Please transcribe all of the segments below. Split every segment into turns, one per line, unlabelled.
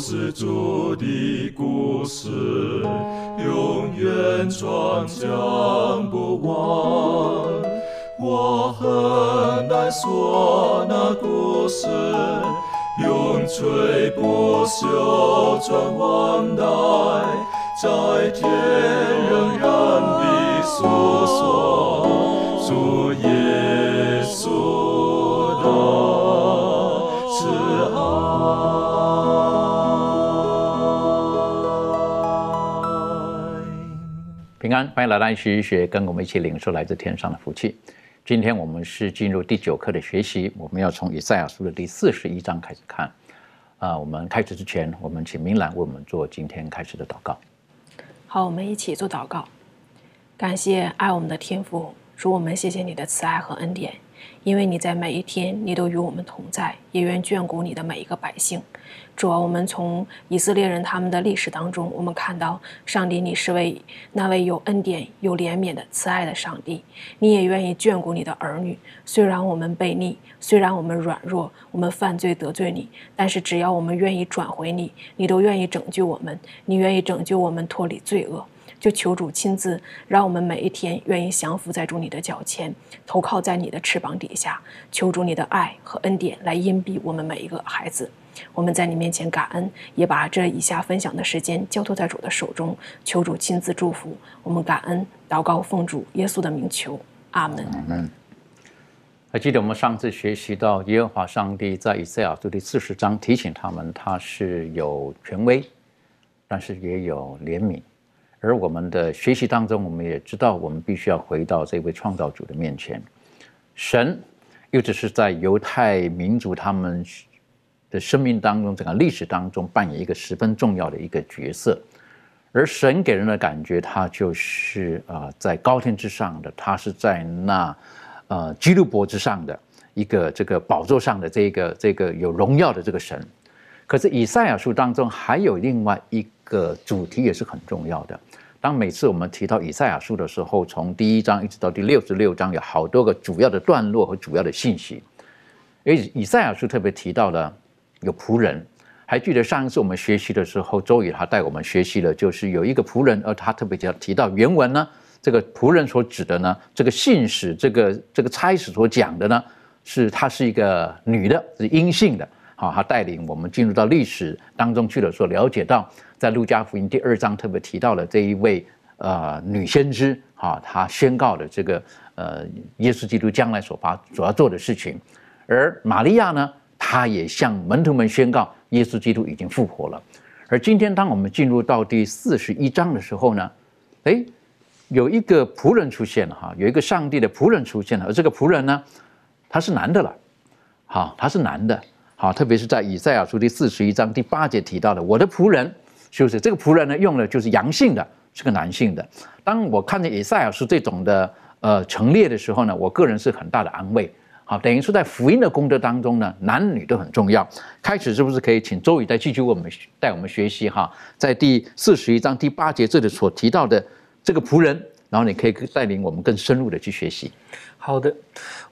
是主的故事，永远传讲不完。我很难说那故事，永垂不朽传万代，在天仍然的诉说主耶
平安，欢迎来到学一学，跟我们一起领受来自天上的福气。今天我们是进入第九课的学习，我们要从以赛亚书的第四十一章开始看。啊、我们开始之前，我们请明兰为我们做今天开始的祷告。
好，我们一起做祷告。感谢爱我们的天父，主我们谢谢你的慈爱和恩典，因为你在每一天你都与我们同在，也愿眷顾你的每一个百姓。主啊，我们从以色列人他们的历史当中，我们看到上帝你是位那位有恩典、有怜悯的慈爱的上帝，你也愿意眷顾你的儿女。虽然我们悖逆，虽然我们软弱，我们犯罪得罪你，但是只要我们愿意转回你，你都愿意拯救我们，你愿意拯救我们脱离罪恶。就求主亲自让我们每一天愿意降服在主你的脚前，投靠在你的翅膀底下，求主你的爱和恩典来荫庇我们每一个孩子。我们在你面前感恩，也把这以下分享的时间交托在主的手中，求主亲自祝福我们。感恩祷告，奉主耶稣的名求，阿门。
嗯，还记得我们上次学习到耶和华上帝在以赛亚书第四十章提醒他们，他是有权威，但是也有怜悯。而我们的学习当中，我们也知道，我们必须要回到这位创造主的面前。神又只是在犹太民族他们的生命当中，整个历史当中扮演一个十分重要的一个角色。而神给人的感觉，他就是啊、呃在高天之上的，他是在那呃基路伯之上的一个这个宝座上的这个这个有荣耀的这个神。可是以赛亚书当中还有另外一个主题也是很重要的。当每次我们提到以赛亚书的时候，从第一章一直到第六十六章，有好多个主要的段落和主要的信息。因为以赛亚书特别提到了有仆人，还记得上一次我们学习的时候，周宇他带我们学习了，就是有一个仆人，而他特别提提到原文呢，这个仆人所指的呢，这个信使，这个这个差使所讲的呢，是她是一个女的，是阴性的。好，他带领我们进入到历史当中去了，所了解到，在路加福音第二章特别提到了这一位呃女先知，哈，她宣告的这个呃耶稣基督将来所发所要做的事情，而玛利亚呢，她也向门徒们宣告，耶稣基督已经复活了。而今天，当我们进入到第四十一章的时候呢，诶，有一个仆人出现了哈，有一个上帝的仆人出现了，而这个仆人呢，他是男的了，好，他是男的。好，特别是在以赛亚书第四十一章第八节提到的，我的仆人，就是这个仆人呢，用的就是阳性的，是个男性的。当我看见以赛亚书这种的呃陈列的时候呢，我个人是很大的安慰。好，等于说在福音的功德当中呢，男女都很重要。开始是不是可以请周宇再继续为我们带我们学习哈？在第四十一章第八节这里所提到的这个仆人，然后你可以带领我们更深入的去学习。
好的，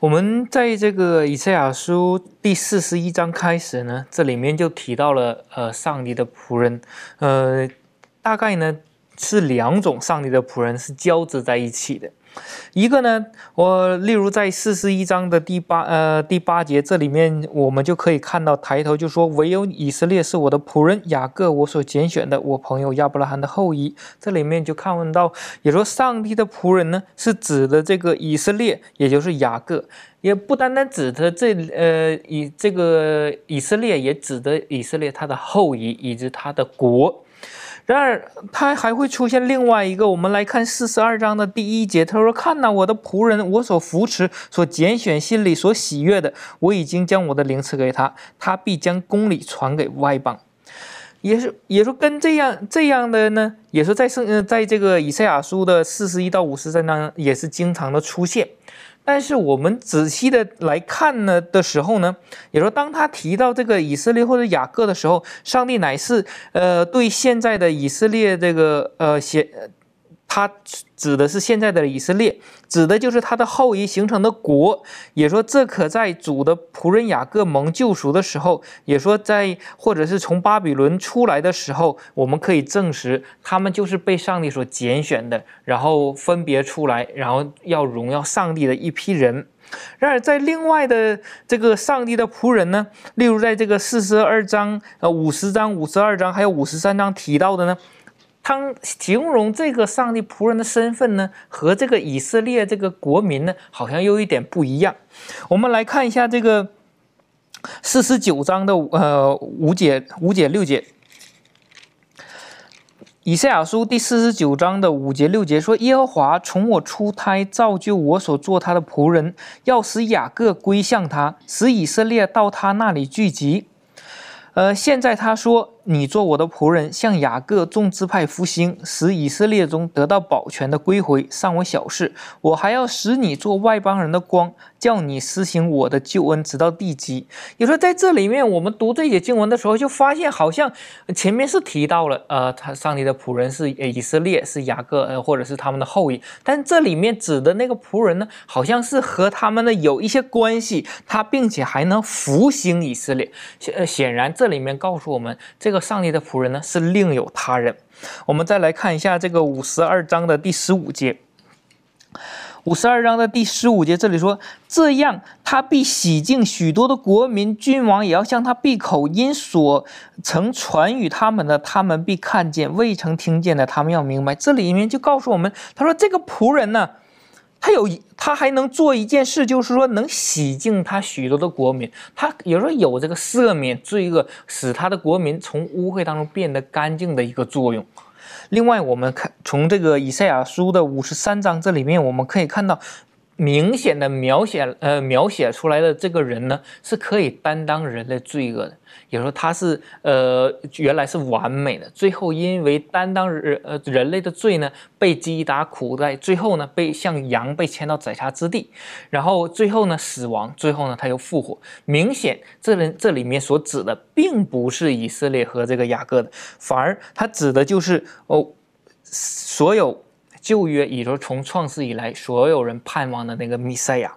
我们在这个以赛亚书第四十一章开始呢，这里面就提到了呃上帝的仆人，呃，大概呢是两种上帝的仆人是交织在一起的。一个呢，我例如在四十一章的第八呃第八节，这里面我们就可以看到抬头就说：“唯有以色列是我的仆人，雅各我所拣选的，我朋友亚伯拉罕的后裔。”这里面就看问到，也说上帝的仆人呢，是指的这个以色列，也就是雅各，也不单单指的这呃以这个以色列，也指的以色列他的后裔以及他的国。然而，他还会出现另外一个。我们来看四十二章的第一节，他说：“看呐，我的仆人，我所扶持、所拣选、心里所喜悦的，我已经将我的灵赐给他，他必将公理传给外邦。”也是也说跟这样这样的呢，也说在圣呃在这个以赛亚书的四十一到五十三章也是经常的出现。但是我们仔细的来看呢的时候呢，也说当他提到这个以色列或者雅各的时候，上帝乃是呃对现在的以色列这个呃写。他指的是现在的以色列，指的就是他的后裔形成的国。也说这可在主的仆人雅各蒙救赎的时候，也说在或者是从巴比伦出来的时候，我们可以证实他们就是被上帝所拣选的，然后分别出来，然后要荣耀上帝的一批人。然而在另外的这个上帝的仆人呢，例如在这个四十二章、呃五十章、五十二章还有五十三章提到的呢。他形容这个上帝仆人的身份呢，和这个以色列这个国民呢，好像又一点不一样。我们来看一下这个四十九章的呃五节五节六节，以赛亚书第四十九章的五节六节说：“耶和华从我出胎造就我所做他的仆人，要使雅各归向他，使以色列到他那里聚集。”呃，现在他说。你做我的仆人，向雅各众支派复兴，使以色列中得到保全的归回，尚我小事。我还要使你做外邦人的光，叫你施行我的救恩，直到地极。有时候在这里面，我们读这节经文的时候，就发现好像前面是提到了，呃，他上帝的仆人是以色列，是雅各，呃，或者是他们的后裔。但这里面指的那个仆人呢，好像是和他们呢有一些关系，他并且还能复兴以色列。呃，显然这里面告诉我们这个。上帝的仆人呢是另有他人。我们再来看一下这个五十二章的第十五节。五十二章的第十五节，这里说：“这样，他必洗净许多的国民，君王也要向他闭口，因所曾传与他们的，他们必看见；未曾听见的，他们要明白。”这里面就告诉我们，他说这个仆人呢。他有，他还能做一件事，就是说能洗净他许多的国民。他有时候有这个赦免罪恶，使他的国民从污秽当中变得干净的一个作用。另外，我们看从这个以赛亚书的五十三章这里面，我们可以看到。明显的描写，呃，描写出来的这个人呢，是可以担当人类罪恶的。也说他是，呃，原来是完美的，最后因为担当人，呃，人类的罪呢，被击打苦待，最后呢，被像羊被牵到宰杀之地，然后最后呢，死亡，最后呢，他又复活。明显，这人这里面所指的并不是以色列和这个雅各的，反而他指的就是哦，所有。旧约，也就是从创世以来，所有人盼望的那个弥赛亚。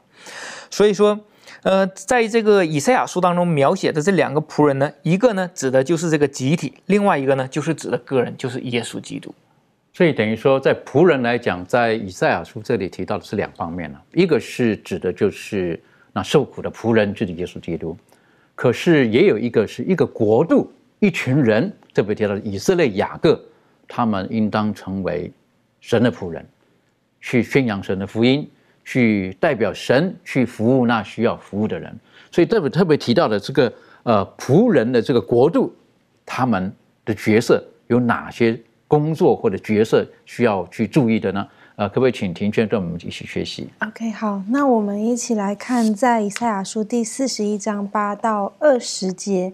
所以说，呃，在这个以赛亚书当中描写的这两个仆人呢，一个呢指的就是这个集体，另外一个呢就是指的个人，就是耶稣基督。
所以等于说，在仆人来讲，在以赛亚书这里提到的是两方面了，一个是指的就是那受苦的仆人，就是耶稣基督。可是也有一个是一个国度，一群人，特别提到以色列雅各，他们应当成为。神的仆人，去宣扬神的福音，去代表神去服务那需要服务的人。所以特别特别提到的这个呃仆人的这个国度，他们的角色有哪些工作或者角色需要去注意的呢？呃，可不可以请庭轩跟我们一起学习
？OK，好，那我们一起来看在以赛亚书第四十一章八到二十节。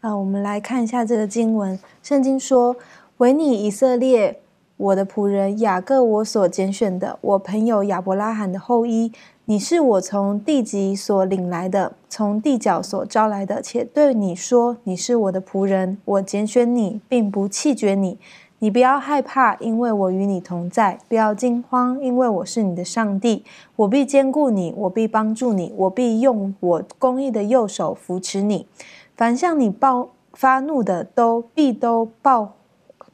啊，我们来看一下这个经文。圣经说：“唯你以色列。”我的仆人雅各，我所拣选的，我朋友亚伯拉罕的后裔，你是我从地极所领来的，从地角所招来的，且对你说，你是我的仆人，我拣选你，并不弃绝你。你不要害怕，因为我与你同在；不要惊慌，因为我是你的上帝。我必兼顾你，我必帮助你，我必用我公义的右手扶持你。凡向你报发怒的，都必都报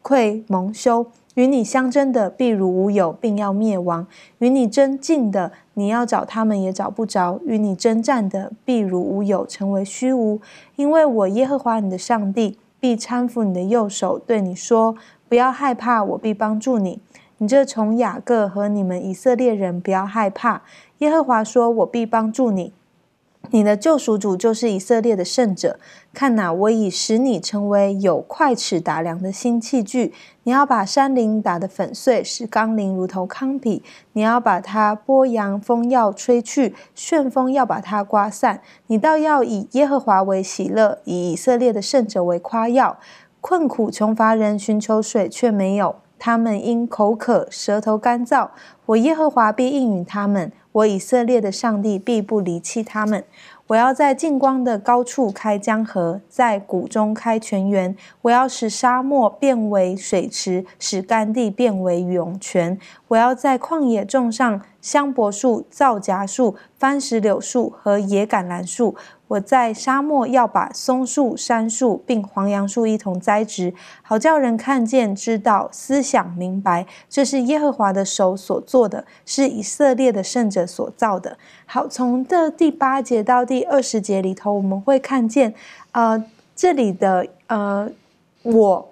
愧蒙羞。与你相争的必如无有，并要灭亡；与你争竞的，你要找他们也找不着；与你征战的必如无有，成为虚无。因为我耶和华你的上帝必搀扶你的右手，对你说：不要害怕，我必帮助你。你这从雅各和你们以色列人，不要害怕。耶和华说：我必帮助你。你的救赎主就是以色列的圣者。看哪，我已使你成为有快尺打量的新器具。你要把山林打得粉碎，使冈林如同糠皮。你要把它拨扬，风要吹去，旋风要把它刮散。你倒要以耶和华为喜乐，以以色列的圣者为夸耀。困苦穷乏人寻求水却没有，他们因口渴，舌头干燥。我耶和华必应允他们，我以色列的上帝必不离弃他们。我要在近光的高处开江河，在谷中开泉源。我要使沙漠变为水池，使干地变为涌泉。我要在旷野种上香柏树、皂荚树、番石榴树和野橄榄树。我在沙漠要把松树、杉树并黄杨树一同栽植，好叫人看见、知道、思想明白，这是耶和华的手所做的，是以色列的圣者所造的。好，从这第八节到第二十节里头，我们会看见，呃，这里的呃，我。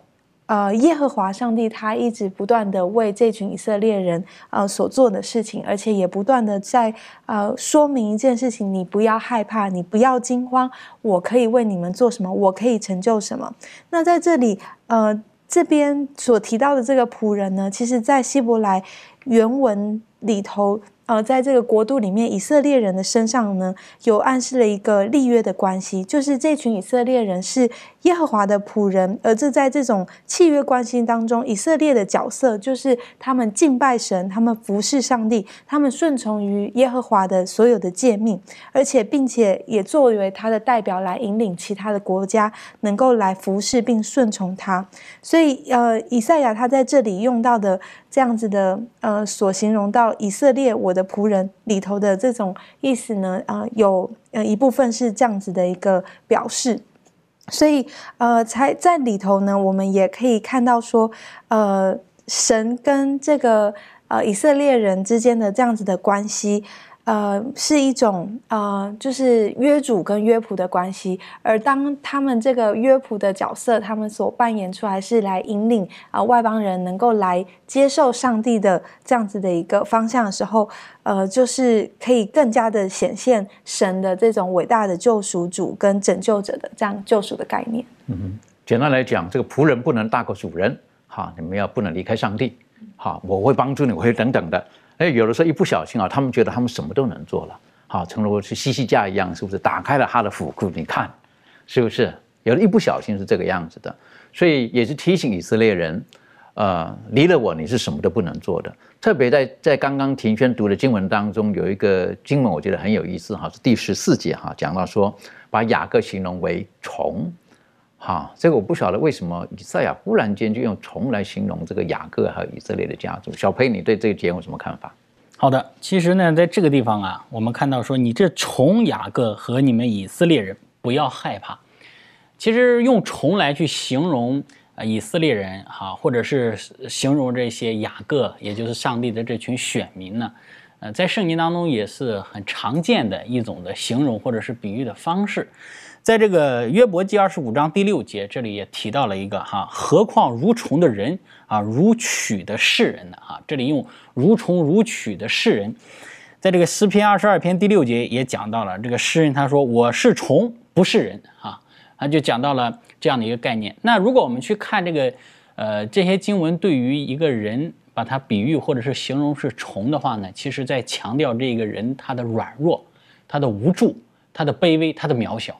呃，耶和华上帝他一直不断的为这群以色列人呃所做的事情，而且也不断的在呃说明一件事情：你不要害怕，你不要惊慌，我可以为你们做什么，我可以成就什么。那在这里，呃，这边所提到的这个仆人呢，其实在希伯来原文里头。呃，在这个国度里面，以色列人的身上呢，有暗示了一个立约的关系，就是这群以色列人是耶和华的仆人，而这在这种契约关系当中，以色列的角色就是他们敬拜神，他们服侍上帝，他们顺从于耶和华的所有的诫命，而且并且也作为他的代表来引领其他的国家能够来服侍并顺从他。所以，呃，以赛亚他在这里用到的。这样子的，呃，所形容到以色列我的仆人里头的这种意思呢，啊，有呃一部分是这样子的一个表示，所以呃，才在里头呢，我们也可以看到说，呃，神跟这个呃以色列人之间的这样子的关系。呃，是一种呃，就是约主跟约仆的关系，而当他们这个约仆的角色，他们所扮演出来是来引领啊外邦人能够来接受上帝的这样子的一个方向的时候，呃，就是可以更加的显现神的这种伟大的救赎主跟拯救者的这样救赎的概念。
嗯，简单来讲，这个仆人不能大过主人，好，你们要不能离开上帝，好，我会帮助你，我会等等的。哎，有的时候一不小心啊，他们觉得他们什么都能做了，好，诚如是西西家一样，是不是打开了他的府库？你看，是不是？有的一不小心是这个样子的，所以也是提醒以色列人，呃，离了我你是什么都不能做的。特别在在刚刚庭轩读的经文当中，有一个经文我觉得很有意思哈，是第十四节哈，讲到说把雅各形容为虫，哈，这个我不晓得为什么以赛亚忽然间就用虫来形容这个雅各和以色列的家族。小裴，你对这个节有什么看法？
好的，其实呢，在这个地方啊，我们看到说，你这虫雅各和你们以色列人不要害怕。其实用虫来去形容啊以色列人哈，或者是形容这些雅各，也就是上帝的这群选民呢，呃，在圣经当中也是很常见的一种的形容或者是比喻的方式。在这个约伯记二十五章第六节，这里也提到了一个哈，何况如虫的人啊，如取的世人呢？哈，这里用如虫如取的世人，在这个诗篇二十二篇第六节也讲到了这个诗人，他说我是虫，不是人啊，他就讲到了这样的一个概念。那如果我们去看这个呃这些经文，对于一个人把它比喻或者是形容是虫的话呢，其实在强调这个人他的软弱、他的无助、他的卑微、他的渺小。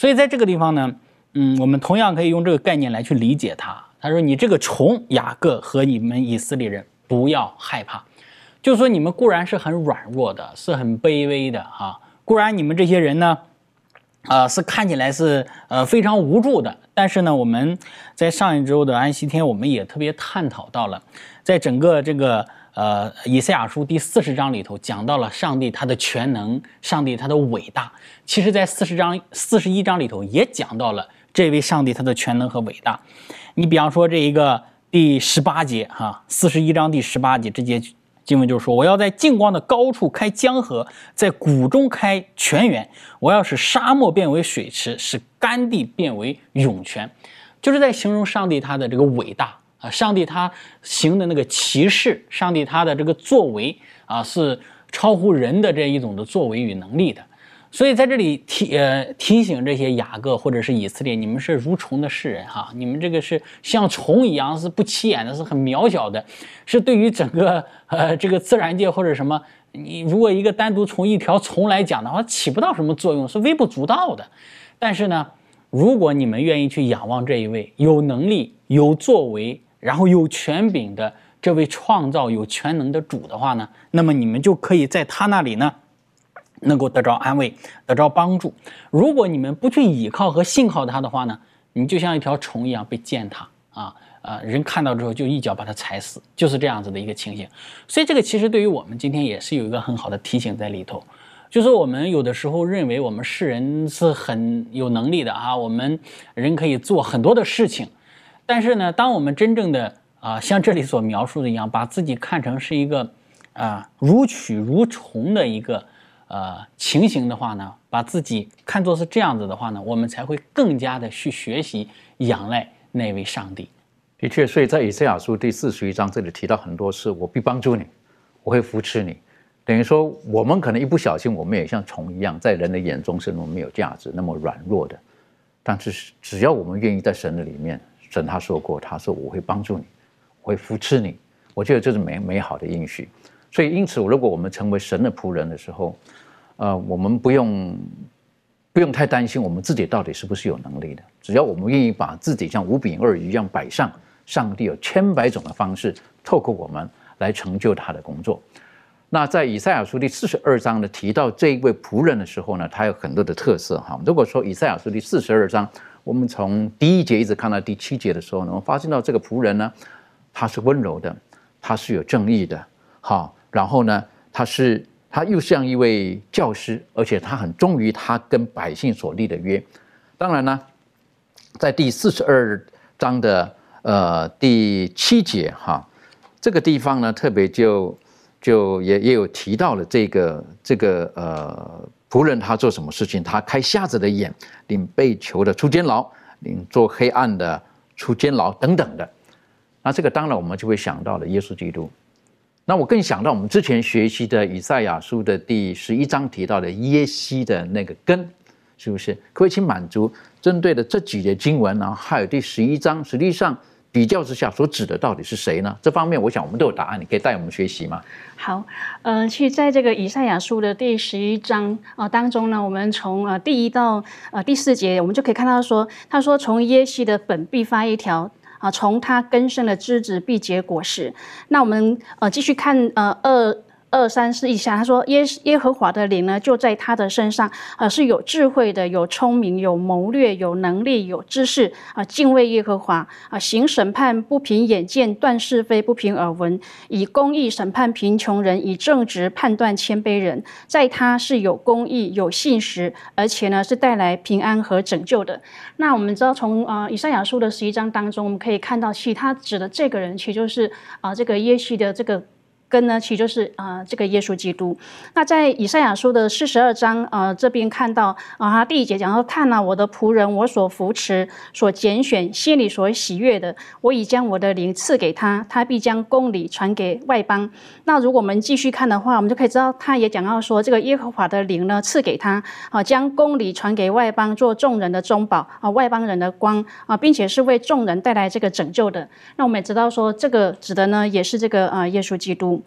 所以在这个地方呢，嗯，我们同样可以用这个概念来去理解他。他说：“你这个虫雅各和你们以色列人不要害怕，就说你们固然是很软弱的，是很卑微的哈。固然你们这些人呢，啊，是看起来是呃非常无助的。但是呢，我们在上一周的安息天，我们也特别探讨到了，在整个这个。”呃，以赛亚书第四十章里头讲到了上帝他的全能，上帝他的伟大。其实，在四十章、四十一章里头也讲到了这位上帝他的全能和伟大。你比方说这一个第十八节哈，四十一章第十八节这节经文就是说：“我要在净光的高处开江河，在谷中开泉源，我要使沙漠变为水池，使干地变为涌泉。”就是在形容上帝他的这个伟大。啊，上帝他行的那个骑士，上帝他的这个作为啊，是超乎人的这一种的作为与能力的。所以在这里提呃提醒这些雅各或者是以色列，你们是如虫的世人哈，你们这个是像虫一样，是不起眼的，是很渺小的，是对于整个呃这个自然界或者什么，你如果一个单独从一条虫来讲的话，起不到什么作用，是微不足道的。但是呢，如果你们愿意去仰望这一位有能力、有作为，然后有权柄的这位创造有全能的主的话呢，那么你们就可以在他那里呢，能够得着安慰，得着帮助。如果你们不去倚靠和信靠他的话呢，你就像一条虫一样被践踏啊。啊，人看到之后就一脚把它踩死，就是这样子的一个情形。所以这个其实对于我们今天也是有一个很好的提醒在里头，就是我们有的时候认为我们世人是很有能力的啊，我们人可以做很多的事情，但是呢，当我们真正的啊像这里所描述的一样，把自己看成是一个啊如蛆如虫的一个呃情形的话呢，把自己看作是这样子的话呢，我们才会更加的去学习仰赖那位上帝。
的确，所以在以赛亚书第四十一章这里提到很多次，我必帮助你，我会扶持你。等于说，我们可能一不小心，我们也像虫一样，在人的眼中是那么没有价值、那么软弱的。但是，只要我们愿意在神的里面，神他说过，他说我会帮助你，我会扶持你。我觉得这是美美好的应许。所以，因此，如果我们成为神的仆人的时候，呃，我们不用不用太担心我们自己到底是不是有能力的。只要我们愿意把自己像五饼二鱼一样摆上。上帝有千百种的方式，透过我们来成就他的工作。那在以赛亚书第四十二章呢，提到这一位仆人的时候呢，他有很多的特色哈。如果说以赛亚书第四十二章，我们从第一节一直看到第七节的时候呢，我发现到这个仆人呢，他是温柔的，他是有正义的，好，然后呢，他是他又像一位教师，而且他很忠于他跟百姓所立的约。当然呢，在第四十二章的。呃，第七节哈，这个地方呢，特别就就也也有提到了这个这个呃仆人他做什么事情，他开瞎子的眼，领被囚的出监牢，领做黑暗的出监牢等等的。那这个当然我们就会想到了耶稣基督。那我更想到我们之前学习的以赛亚书的第十一章提到的耶西的那个根，是不是？可以请满足针对的这几节经文，然后还有第十一章，实际上。比较之下所指的到底是谁呢？这方面我想我们都有答案，你可以带我们学习吗？
好，呃，其实在这个以赛亚书的第十一章啊当中呢，我们从呃第一到呃第四节，我们就可以看到说，他说从耶西的本必发一条啊，从他根生的枝子必结果实。那我们呃继续看呃二。二三四一下，他说耶耶和华的灵呢，就在他的身上，啊，是有智慧的，有聪明，有谋略，有能力，有知识，啊，敬畏耶和华，啊，行审判不凭眼见，断是非不凭耳闻，以公义审判贫穷人，以正直判断谦卑人，在他是有公义，有信实，而且呢是带来平安和拯救的。那我们知道，从啊以赛亚书的十一章当中，我们可以看到，其他指的这个人，其实就是啊这个耶西的这个。根呢，其实就是啊，这个耶稣基督。那在以赛亚书的四十二章啊这边看到啊，他第一节讲说：“看了我的仆人，我所扶持、所拣选、心里所喜悦的，我已将我的灵赐给他，他必将公理传给外邦。”那如果我们继续看的话，我们就可以知道，他也讲到说，这个耶和华的灵呢赐给他啊，将公理传给外邦，做众人的中保啊，外邦人的光啊，并且是为众人带来这个拯救的。那我们也知道说，这个指的呢，也是这个啊，耶稣基督。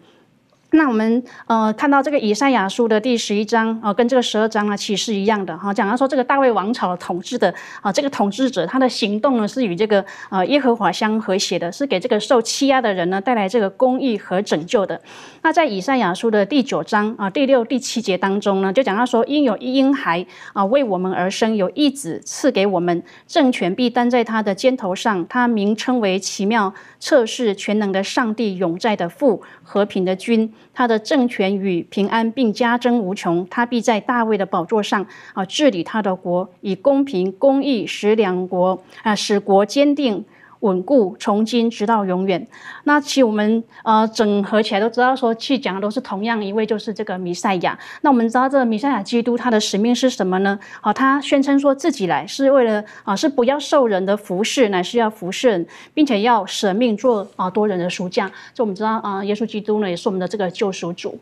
那我们呃看到这个以赛亚书的第十一章啊，跟这个十二章啊其实是一样的哈，讲到说这个大卫王朝的统治的啊这个统治者他的行动呢是与这个呃耶和华相和谐的，是给这个受欺压的人呢带来这个公义和拯救的。那在以赛亚书的第九章啊第六第七节当中呢，就讲到说因有一婴孩啊为我们而生，有一子赐给我们，政权必担在他的肩头上，他名称为奇妙、测试全能的上帝、永在的父、和平的君。他的政权与平安并加增无穷，他必在大卫的宝座上啊治理他的国，以公平公义使两国啊使国坚定。稳固，从今直到永远。那其实我们呃整合起来都知道，说去讲的都是同样一位，就是这个弥赛亚。那我们知道这个弥赛亚基督他的使命是什么呢？好，他宣称说自己来是为了啊，是不要受人的服侍，乃是要服侍人，并且要舍命做啊多人的赎价。就我们知道啊，耶稣基督呢也是我们的这个救赎主。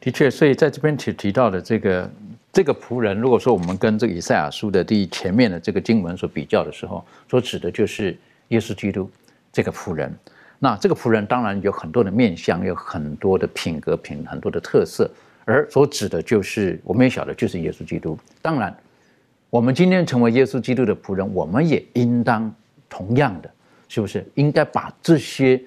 的确，所以在这边提提到的这个这个仆人，如果说我们跟这个以赛亚书的第前面的这个经文所比较的时候，所指的就是。耶稣基督这个仆人，那这个仆人当然有很多的面相，有很多的品格品，很多的特色，而所指的就是我们也晓得就是耶稣基督。当然，我们今天成为耶稣基督的仆人，我们也应当同样的，是不是应该把这些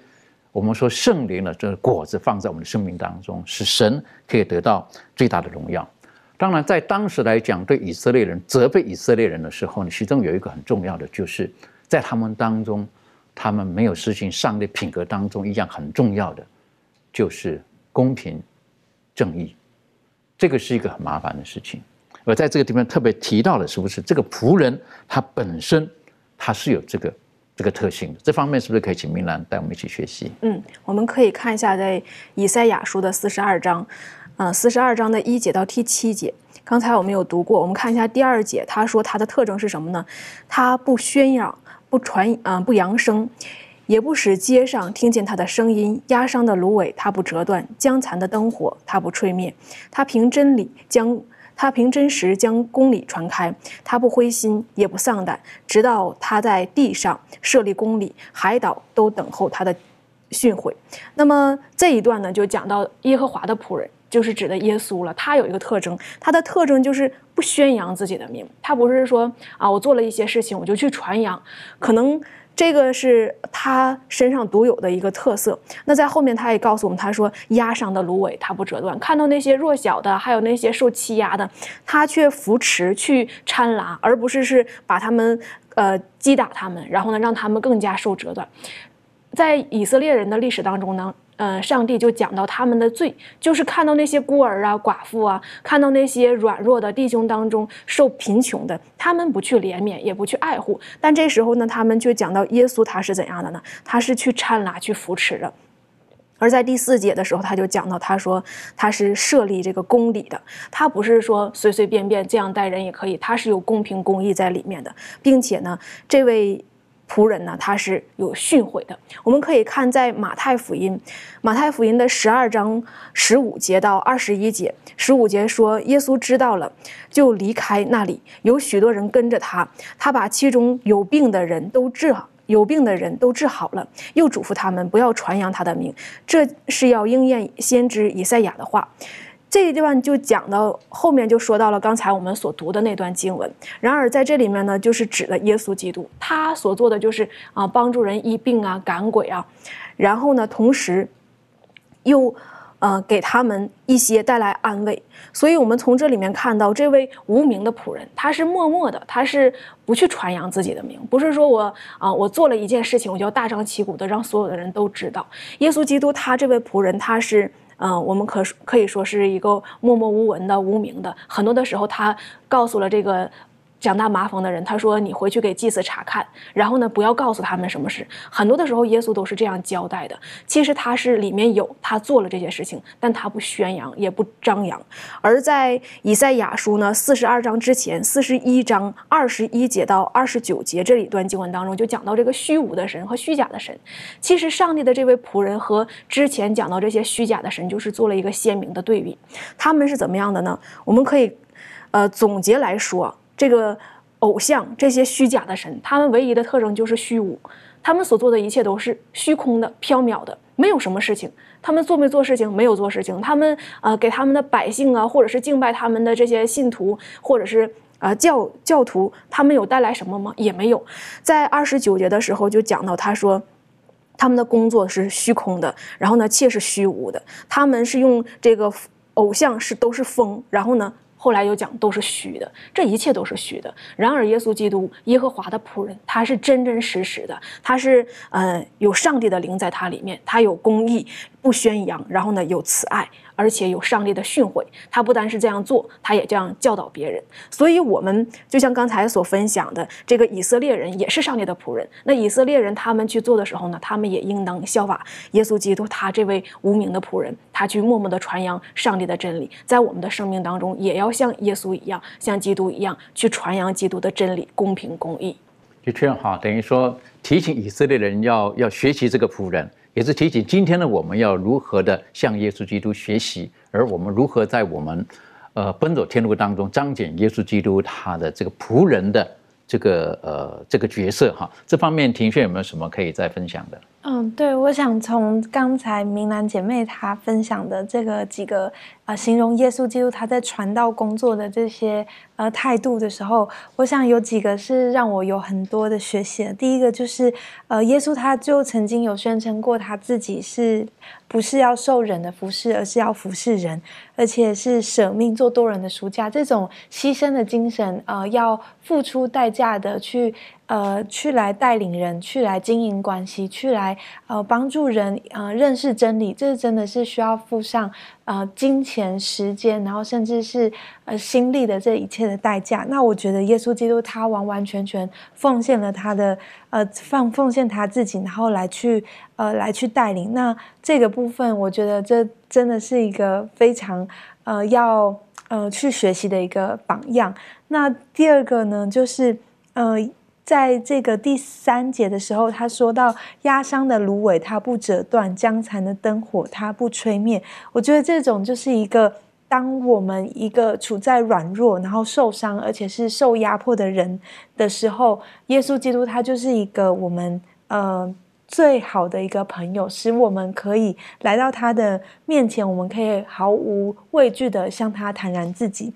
我们说圣灵的这个果子放在我们的生命当中，使神可以得到最大的荣耀。当然，在当时来讲，对以色列人责备以色列人的时候呢，其中有一个很重要的，就是在他们当中，他们没有实行上帝品格当中一样很重要的，就是公平正义。这个是一个很麻烦的事情。而在这个地方特别提到了，是不是这个仆人他本身他是有这个这个特性的？这方面是不是可以请明兰带我们一起学习？
嗯，我们可以看一下在以赛亚书的四十二章，嗯，四十二章的一节到第七节。刚才我们有读过，我们看一下第二节，他说他的特征是什么呢？他不宣扬，不传，嗯，不扬声，也不使街上听见他的声音。压伤的芦苇他不折断，将残的灯火他不吹灭。他凭真理将。他凭真实将公理传开，他不灰心也不丧胆，直到他在地上设立公理，海岛都等候他的训诲。那么这一段呢，就讲到耶和华的仆人，就是指的耶稣了。他有一个特征，他的特征就是不宣扬自己的名，他不是说啊，我做了一些事情我就去传扬，可能。这个是他身上独有的一个特色。那在后面，他也告诉我们，他说：“压伤的芦苇，他不折断；看到那些弱小的，还有那些受欺压的，他却扶持去搀拉，而不是是把他们呃击打他们，然后呢让他们更加受折断。”在以色列人的历史当中呢。呃，上帝就讲到他们的罪，就是看到那些孤儿啊、寡妇啊，看到那些软弱的弟兄当中受贫穷的，他们不去怜悯，也不去爱护。但这时候呢，他们却讲到耶稣他是怎样的呢？他是去搀拉、去扶持的。而在第四节的时候，他就讲到，他说他是设立这个公理的，他不是说随随便便这样待人也可以，他是有公平公义在里面的，并且呢，这位。仆人呢，他是有训诲的。我们可以看在马太福音，马太福音的十二章十五节到二十一节。十五节说，耶稣知道了，就离开那里，有许多人跟着他。他把其中有病的人都治好，有病的人都治好了，又嘱咐他们不要传扬他的名，这是要应验先知以赛亚的话。这一段就讲到后面，就说到了刚才我们所读的那段经文。然而在这里面呢，就是指的耶稣基督，他所做的就是啊，帮助人医病啊，赶鬼啊，然后呢，同时又呃给他们一些带来安慰。所以我们从这里面看到，这位无名的仆人，他是默默的，他是不去传扬自己的名，不是说我啊，我做了一件事情，我就要大张旗鼓的让所有的人都知道。耶稣基督他这位仆人，他是。嗯，我们可可以说是一个默默无闻的、无名的。很多的时候，他告诉了这个。讲大麻风的人，他说：“你回去给祭司查看，然后呢，不要告诉他们什么事。”很多的时候，耶稣都是这样交代的。其实他是里面有他做了这些事情，但他不宣扬，也不张扬。而在以赛亚书呢四十二章之前，四十一章二十一节到二十九节这一段经文当中，就讲到这个虚无的神和虚假的神。其实上帝的这位仆人和之前讲到这些虚假的神，就是做了一个鲜明的对比。他们是怎么样的呢？我们可以，呃，总结来说。这个偶像，这些虚假的神，他们唯一的特征就是虚无，他们所做的一切都是虚空的、缥缈的，没有什么事情。他们做没做事情？没有做事情。他们呃，给他们的百姓啊，或者是敬拜他们的这些信徒，或者是啊教教徒，他们有带来什么吗？也没有。在二十九节的时候就讲到，他说他们的工作是虚空的，然后呢，切是虚无的。他们是用这个偶像是都是风，然后呢。后来又讲都是虚的，这一切都是虚的。然而，耶稣基督，耶和华的仆人，他是真真实实的，他是呃有上帝的灵在他里面，他有公义，不宣扬，然后呢有慈爱。而且有上帝的训诲，他不单是这样做，他也这样教导别人。所以，我们就像刚才所分享的，这个以色列人也是上帝的仆人。那以色列人他们去做的时候呢，他们也应当效法耶稣基督，他这位无名的仆人，他去默默的传扬上帝的真理。在我们的生命当中，也要像耶稣一样，像基督一样，去传扬基督的真理，公平公义。
的确哈，等于说提醒以色列人要要学习这个仆人。也是提醒今天呢，我们要如何的向耶稣基督学习，而我们如何在我们，呃，奔走天路当中彰显耶稣基督他的这个仆人的这个呃这个角色哈。这方面庭炫有没有什么可以再分享的？
嗯，对，我想从刚才明兰姐妹她分享的这个几个呃形容耶稣基督他在传道工作的这些呃态度的时候，我想有几个是让我有很多的学习的。第一个就是呃，耶稣他就曾经有宣称过他自己是不是要受人的服侍，而是要服侍人，而且是舍命做多人的赎价，这种牺牲的精神，呃，要付出代价的去。呃，去来带领人，去来经营关系，去来呃帮助人呃认识真理，这真的是需要付上呃金钱、时间，然后甚至是呃心力的这一切的代价。那我觉得耶稣基督他完完全全奉献了他的呃放奉献他自己，然后来去呃来去带领。那这个部分，我觉得这真的是一个非常呃要呃去学习的一个榜样。那第二个呢，就是呃。在这个第三节的时候，他说到压伤的芦苇，它不折断；将残的灯火，它不吹灭。我觉得这种就是一个，当我们一个处在软弱、然后受伤，而且是受压迫的人的时候，耶稣基督他就是一个我们呃最好的一个朋友，使我们可以来到他的面前，我们可以毫无畏惧的向他坦然自己。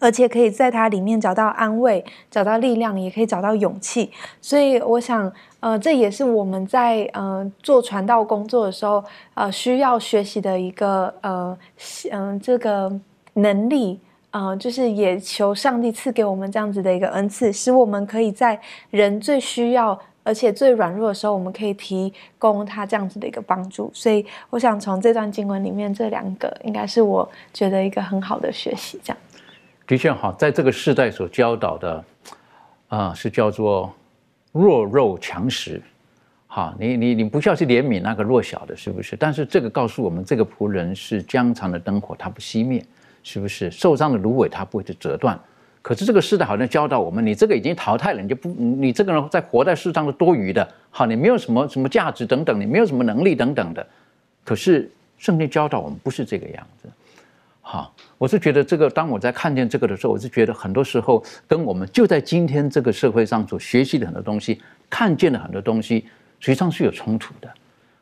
而且可以在它里面找到安慰，找到力量，也可以找到勇气。所以我想，呃，这也是我们在呃做传道工作的时候，呃，需要学习的一个呃，嗯，这个能力，呃，就是也求上帝赐给我们这样子的一个恩赐，使我们可以在人最需要而且最软弱的时候，我们可以提供他这样子的一个帮助。所以，我想从这段经文里面，这两个应该是我觉得一个很好的学习，这样。
的确哈，在这个时代所教导的，啊，是叫做弱肉强食。好，你你你不需要去怜悯那个弱小的，是不是？但是这个告诉我们，这个仆人是江长的灯火，它不熄灭，是不是？受伤的芦苇它不会去折断。可是这个时代好像教导我们，你这个已经淘汰了，你就不，你这个人在活在世上的多余的，好，你没有什么什么价值等等，你没有什么能力等等的。可是圣经教导我们不是这个样子。好，我是觉得这个，当我在看见这个的时候，我是觉得很多时候跟我们就在今天这个社会上所学习的很多东西，看见的很多东西，实际上是有冲突的。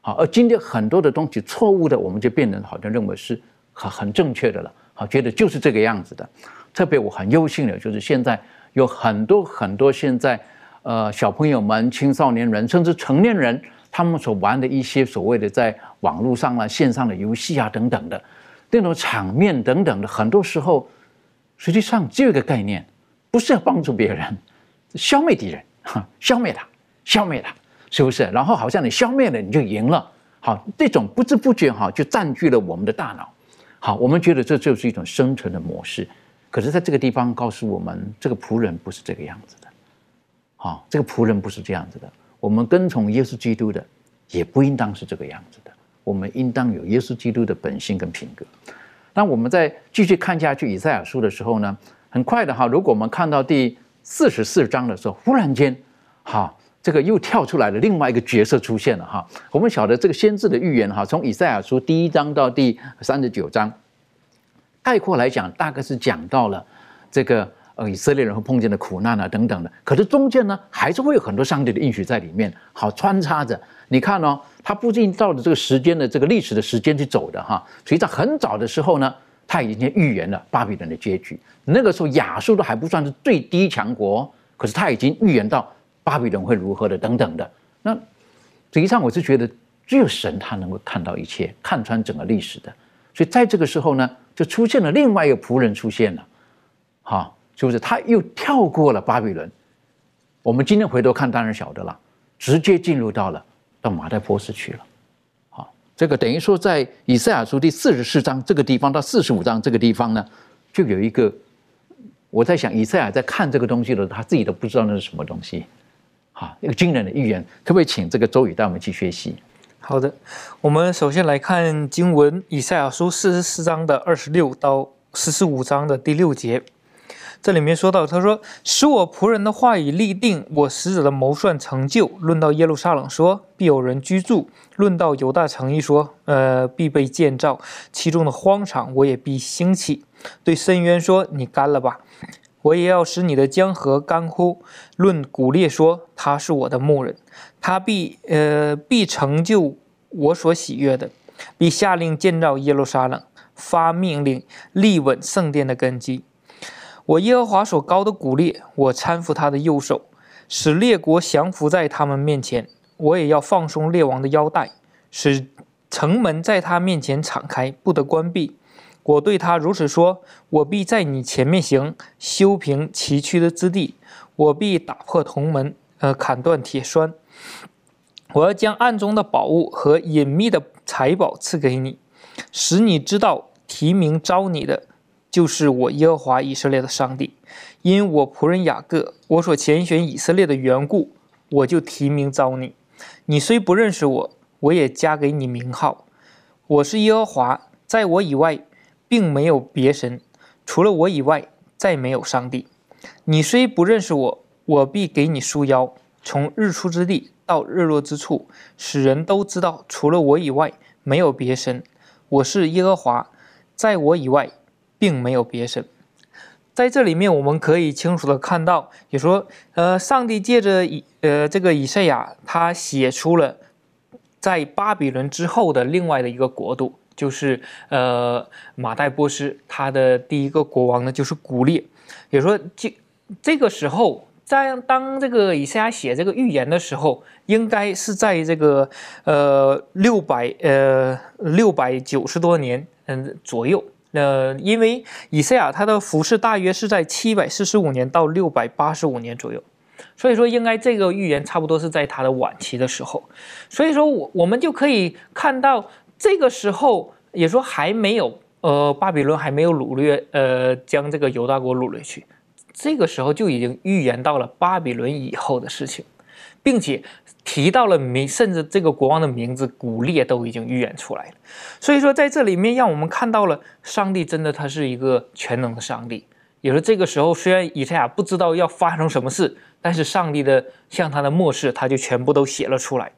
好，而今天很多的东西错误的，我们就变成好像认为是很很正确的了。好，觉得就是这个样子的。特别我很忧心的，就是现在有很多很多现在呃小朋友们、青少年人，甚至成年人，他们所玩的一些所谓的在网络上啊、线上的游戏啊等等的。那种场面等等的，很多时候，实际上只有一个概念，不是要帮助别人，消灭敌人，哈，消灭他，消灭他，是不是？然后好像你消灭了，你就赢了，好，这种不知不觉哈，就占据了我们的大脑，好，我们觉得这就是一种生存的模式。可是在这个地方告诉我们，这个仆人不是这个样子的，好，这个仆人不是这样子的。我们跟从耶稣基督的，也不应当是这个样子的。我们应当有耶稣基督的本性跟品格。那我们在继续看下去以赛亚书的时候呢，很快的哈，如果我们看到第四十四章的时候，忽然间，哈，这个又跳出来了另外一个角色出现了哈。我们晓得这个先知的预言哈，从以赛亚书第一章到第三十九章，概括来讲，大概是讲到了这个呃以色列人会碰见的苦难啊等等的。可是中间呢，还是会有很多上帝的应许在里面，好穿插着。你看哦，他不仅照着这个时间的这个历史的时间去走的哈，所以在很早的时候呢，他已经预言了巴比伦的结局。那个时候亚述都还不算是最低强国，可是他已经预言到巴比伦会如何的等等的。那实际上我是觉得，只有神他能够看到一切，看穿整个历史的。所以在这个时候呢，就出现了另外一个仆人出现了，哈，是不是？他又跳过了巴比伦。我们今天回头看当然晓得了，直接进入到了。到马代波斯去了，好，这个等于说在以赛亚书第四十四章这个地方到四十五章这个地方呢，就有一个，我在想以赛亚在看这个东西的时候，他自己都不知道那是什么东西，好，一个惊人的预言，可不可以请这个周宇带我们去学习？
好的，我们首先来看经文，以赛亚书四十四章的二十六到四十五章的第六节。这里面说到，他说：“使我仆人的话语立定，我使者的谋算成就。论到耶路撒冷，说必有人居住；论到犹大城邑，说呃必被建造。其中的荒场，我也必兴起。对深渊说：你干了吧。我也要使你的江河干枯。论古列说，他是我的牧人，他必呃必成就我所喜悦的，必下令建造耶路撒冷，发命令立稳圣殿的根基。我耶和华所高的古列，我搀扶他的右手，使列国降服在他们面前。我也要放松列王的腰带，使城门在他面前敞开，不得关闭。我对他如此说：我必在你前面行，修平崎岖的之地；我必打破铜门，呃，砍断铁栓。我要将暗中的宝物和隐秘的财宝赐给你，使你知道提名招你的就是我耶和华以色列的上帝。因我仆人雅各，我所拣选以色列的缘故，我就提名招你。你虽不认识我，我也加给你名号。我是耶和华，在我以外。并没有别神，除了我以外，再没有上帝。你虽不认识我，我必给你束腰，从日出之地到日落之处，使人都知道，除了我以外，没有别神。我是耶和华，在我以外，并没有别神。在这里面，我们可以清楚的看到，也说，呃，上帝借着以，呃，这个以赛亚，他写出了在巴比伦之后的另外的一个国度。就是呃，马代波斯他的第一个国王呢，就是古列。也说这这个时候，在当这个以赛亚写这个预言的时候，应该是在这个呃六百呃六百九十多年嗯左右。呃，因为以赛亚他的服饰大约是在七百四十五年到六百八十五年左右，所以说应该这个预言差不多是在他的晚期的时候。所以说我我们就可以看到。这个时候也说还没有，呃，巴比伦还没有掳掠，呃，将这个犹大国掳掠去。这个时候就已经预言到了巴比伦以后的事情，并且提到了名，甚至这个国王的名字古列都已经预言出来了。所以说，在这里面让我们看到了上帝真的他是一个全能的上帝。也是这个时候虽然以赛亚不知道要发生什么事，但是上帝的向他的末世他就全部都写了出来。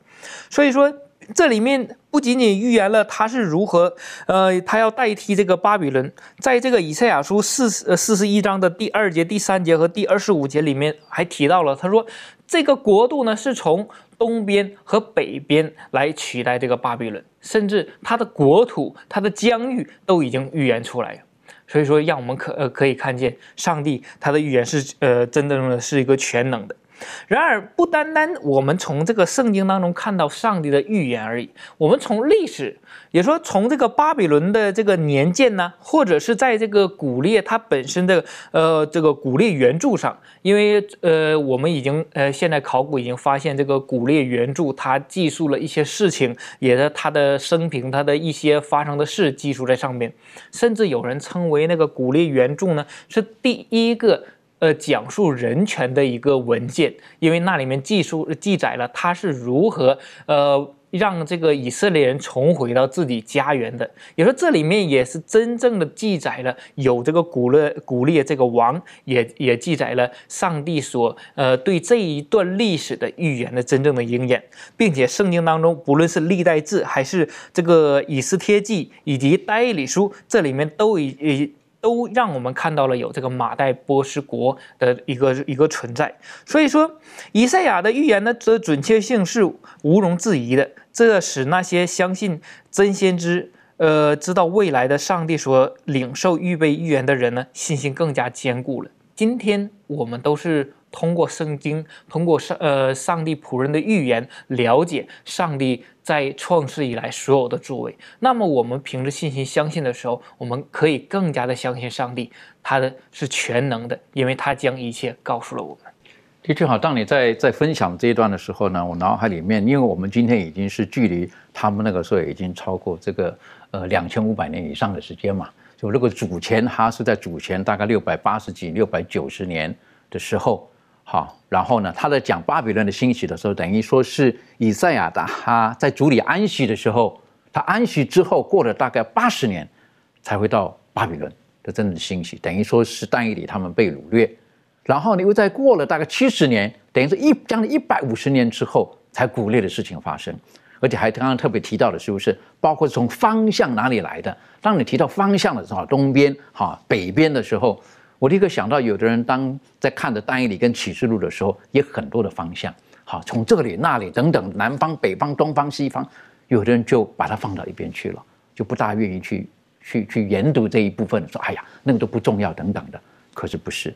所以说。这里面不仅仅预言了他是如何，呃，他要代替这个巴比伦，在这个以赛亚书四十呃四十一章的第二节、第三节和第二十五节里面还提到了，他说这个国度呢是从东边和北边来取代这个巴比伦，甚至它的国土、它的疆域都已经预言出来了。所以说，让我们可呃可以看见上帝他的预言是呃真正的是一个全能的。然而，不单单我们从这个圣经当中看到上帝的预言而已，我们从历史，也说从这个巴比伦的这个年鉴呢，或者是在这个古列它本身的呃这个古列原著上，因为呃我们已经呃现在考古已经发现这个古列原著它记述了一些事情，也是它的生平，它的一些发生的事记述在上面，甚至有人称为那个古列原著呢是第一个。呃，讲述人权的一个文件，因为那里面记述记载了他是如何呃让这个以色列人重回到自己家园的。也说这里面也是真正的记载了有这个古勒古列这个王，也也记载了上帝所呃对这一段历史的预言的真正的应验，并且圣经当中不论是历代志还是这个以斯帖记以及代理书，这里面都已已。都让我们看到了有这个马代波斯国的一个一个存在，所以说以赛亚的预言呢，这准确性是毋庸置疑的，这使那些相信真先知，呃，知道未来的上帝所领受预备预言的人呢，信心更加坚固了。今天我们都是。通过圣经，通过上呃上帝仆人的预言，了解上帝在创世以来所有的作为。那么我们凭着信心相信的时候，我们可以更加的相信上帝，他的是全能的，因为他将一切告诉了我们。
的确好，当你在在分享这一段的时候呢，我脑海里面，因为我们今天已经是距离他们那个时候已经超过这个呃两千五百年以上的时间嘛，就如果主前他是在主前大概六百八十几、六百九十年的时候。好，然后呢，他在讲巴比伦的兴起的时候，等于说是以赛亚的他在主里安息的时候，他安息之后过了大概八十年，才会到巴比伦的真正的兴起，等于说是但以理他们被掳掠，然后呢又再过了大概七十年，等于是一将近一百五十年之后，才古列的事情发生，而且还刚刚特别提到的是不是，包括从方向哪里来的？当你提到方向的时候，东边哈北边的时候。我立刻想到，有的人当在看着单一里跟启示录的时候，也很多的方向，好，从这里那里等等，南方、北方、东方、西方，有的人就把它放到一边去了，就不大愿意去去去研读这一部分，说哎呀，那个都不重要等等的。可是不是，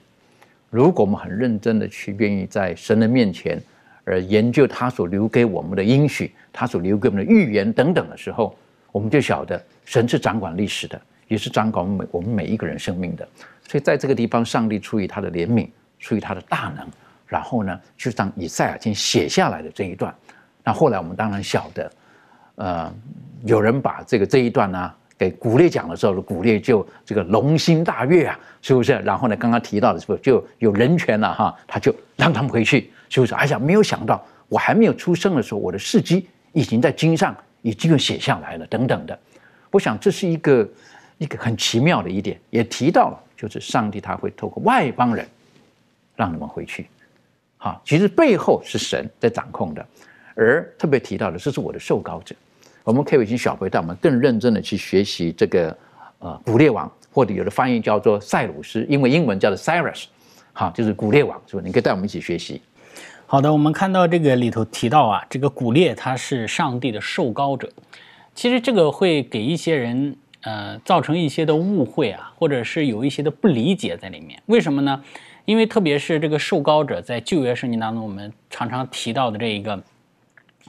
如果我们很认真的去愿意在神的面前，而研究他所留给我们的应许，他所留给我们的预言等等的时候，我们就晓得神是掌管历史的，也是掌管每我们每一个人生命的。所以在这个地方，上帝出于他的怜悯，出于他的大能，然后呢，就让以赛亚先写下来的这一段。那后来我们当然晓得，呃，有人把这个这一段呢给古列讲的时候，古列就这个龙心大悦啊，是不是？然后呢，刚刚提到的是不是就有人权了哈？他就让他们回去，是不是？哎呀，没有想到我还没有出生的时候，我的事迹已经在经上已经有写下来了，等等的。我想这是一个一个很奇妙的一点，也提到了。就是上帝他会透过外邦人让你们回去，好，其实背后是神在掌控的，而特别提到的，这是我的受膏者。我们可以请小培带我们更认真的去学习这个呃古列王，或者有的翻译叫做塞鲁斯，因为英文叫做 Cyrus，好，就是古列王，是吧？你可以带我们一起学习。
好的，我们看到这个里头提到啊，这个古列他是上帝的受膏者，其实这个会给一些人。呃，造成一些的误会啊，或者是有一些的不理解在里面。为什么呢？因为特别是这个受膏者，在旧约圣经当中，我们常常提到的这一个，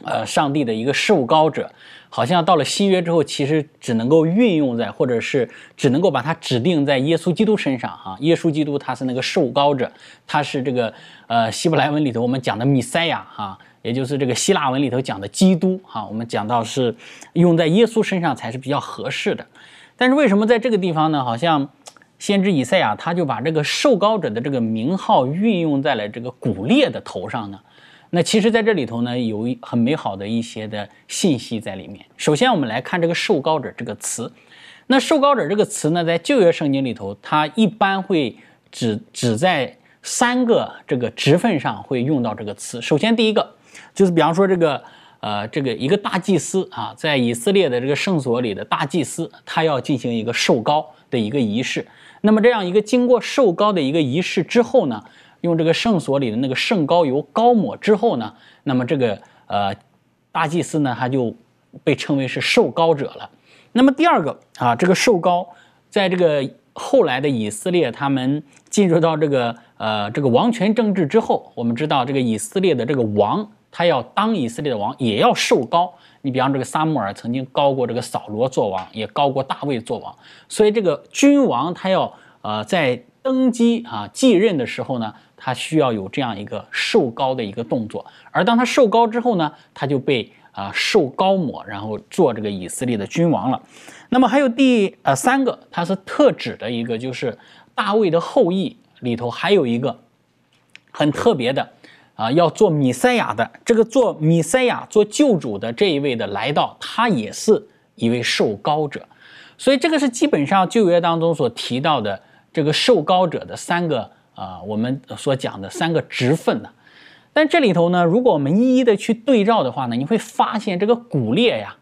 呃，上帝的一个受膏者，好像到了新约之后，其实只能够运用在，或者是只能够把它指定在耶稣基督身上哈。耶稣基督他是那个受膏者，他是这个呃希伯来文里头我们讲的弥赛亚哈。也就是这个希腊文里头讲的基督，哈，我们讲到是用在耶稣身上才是比较合适的。但是为什么在这个地方呢？好像先知以赛亚他就把这个受膏者的这个名号运用在了这个古列的头上呢？那其实在这里头呢，有很美好的一些的信息在里面。首先，我们来看这个受膏者这个词。那受膏者这个词呢，在旧约圣经里头，它一般会只只在三个这个职分上会用到这个词。首先，第一个。就是比方说这个，呃，这个一个大祭司啊，在以色列的这个圣所里的大祭司，他要进行一个受膏的一个仪式。那么这样一个经过受膏的一个仪式之后呢，用这个圣所里的那个圣膏油膏抹之后呢，那么这个呃大祭司呢，他就被称为是受膏者了。那么第二个啊，这个受膏，在这个后来的以色列，他们进入到这个呃这个王权政治之后，我们知道这个以色列的这个王。他要当以色列的王，也要受高。你比方这个撒母耳曾经高过这个扫罗做王，也高过大卫做王。所以这个君王他要呃在登基啊继任的时候呢，他需要有这样一个受高的一个动作。而当他受高之后呢，他就被啊受高抹，然后做这个以色列的君王了。那么还有第呃三个，它是特指的一个，就是大卫的后裔里头还有一个很特别的。啊，要做米赛亚的这个做米赛亚做救主的这一位的来到，他也是一位受膏者，所以这个是基本上旧约当中所提到的这个受膏者的三个啊，我们所讲的三个职分呢。但这里头呢，如果我们一一的去对照的话呢，你会发现这个古列呀，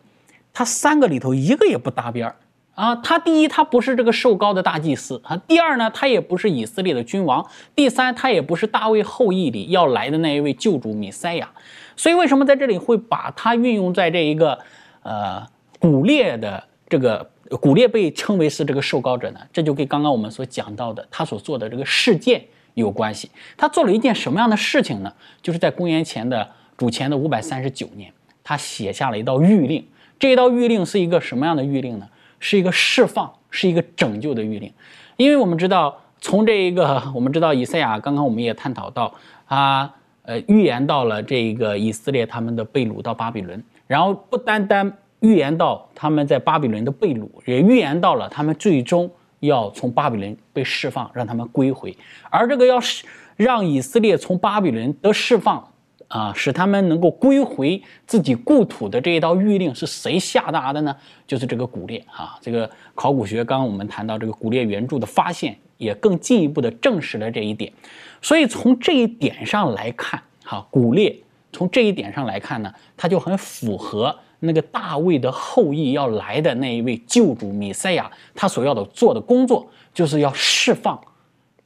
它三个里头一个也不搭边儿。啊，他第一，他不是这个受高的大祭司啊；第二呢，他也不是以色列的君王；第三，他也不是大卫后裔里要来的那一位救主米塞亚。所以，为什么在这里会把他运用在这一个呃古列的这个古列被称为是这个受高者呢？这就跟刚刚我们所讲到的他所做的这个事件有关系。他做了一件什么样的事情呢？就是在公元前的主前的五百三十九年，他写下了一道谕令。这一道谕令是一个什么样的谕令呢？是一个释放，是一个拯救的预令，因为我们知道，从这一个，我们知道以赛亚，刚刚我们也探讨到，他呃预言到了这一个以色列他们的被掳到巴比伦，然后不单单预言到他们在巴比伦的被掳，也预言到了他们最终要从巴比伦被释放，让他们归回，而这个要是让以色列从巴比伦得释放。啊，使他们能够归回自己故土的这一道谕令是谁下达的呢？就是这个古列啊。这个考古学刚刚我们谈到这个古列原著的发现，也更进一步的证实了这一点。所以从这一点上来看，哈，古列从这一点上来看呢，它就很符合那个大卫的后裔要来的那一位救主米赛亚，他所要的做的工作，就是要释放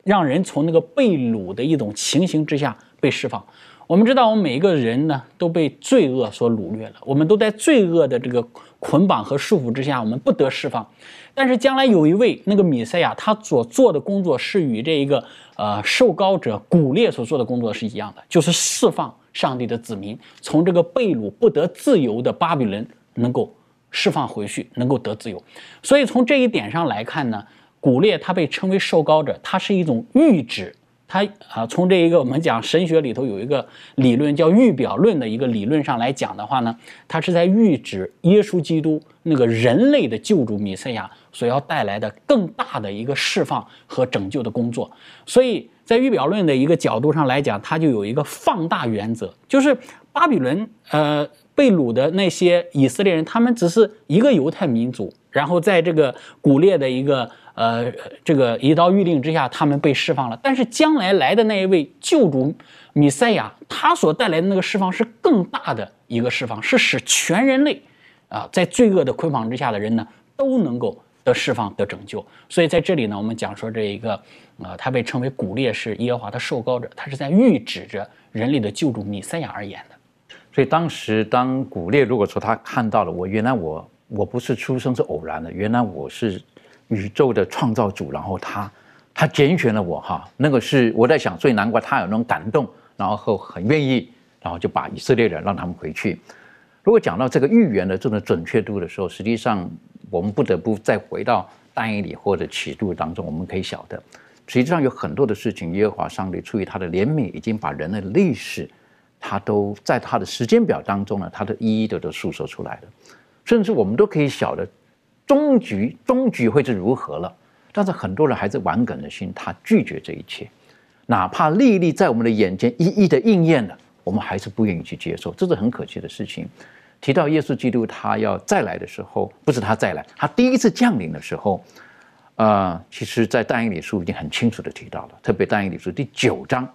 让人从那个被掳的一种情形之下被释放。我们知道，我们每一个人呢都被罪恶所掳掠了，我们都在罪恶的这个捆绑和束缚之下，我们不得释放。但是将来有一位那个米赛亚，他所做的工作是与这一个呃受膏者古列所做的工作是一样的，就是释放上帝的子民从这个被掳不得自由的巴比伦能够释放回去，能够得自由。所以从这一点上来看呢，古列他被称为受膏者，他是一种预指。他啊，从这一个我们讲神学里头有一个理论叫预表论的一个理论上来讲的话呢，他是在预指耶稣基督那个人类的救主弥赛亚所要带来的更大的一个释放和拯救的工作。所以在预表论的一个角度上来讲，它就有一个放大原则，就是巴比伦呃被掳的那些以色列人，他们只是一个犹太民族，然后在这个古列的一个。呃，这个一道谕令之下，他们被释放了。但是将来来的那一位救主米赛亚，他所带来的那个释放是更大的一个释放，是使全人类啊，在罪恶的捆绑之下的人呢，都能够得释放、得拯救。所以在这里呢，我们讲说这一个啊，他被称为古列是耶和华的受膏者，他是在预指着人类的救主米赛亚而言的。
所以当时当古列如果说他看到了我，原来我我不是出生是偶然的，原来我是。宇宙的创造主，然后他，他拣选了我哈，那个是我在想，最难怪他有那种感动，然后很愿意，然后就把以色列人让他们回去。如果讲到这个预言的这种准确度的时候，实际上我们不得不再回到单一里或者启度当中，我们可以晓得，实际上有很多的事情，耶和华上帝出于他的怜悯，已经把人类历史，他都在他的时间表当中呢，他都一一的都诉说出来了，甚至我们都可以晓得。终局，终局会是如何了？但是很多人还是顽梗的心，他拒绝这一切，哪怕历历在我们的眼前一一的应验了，我们还是不愿意去接受，这是很可惜的事情。提到耶稣基督他要再来的时候，不是他再来，他第一次降临的时候，啊，其实在但以理书已经很清楚的提到了，特别但以理书第九章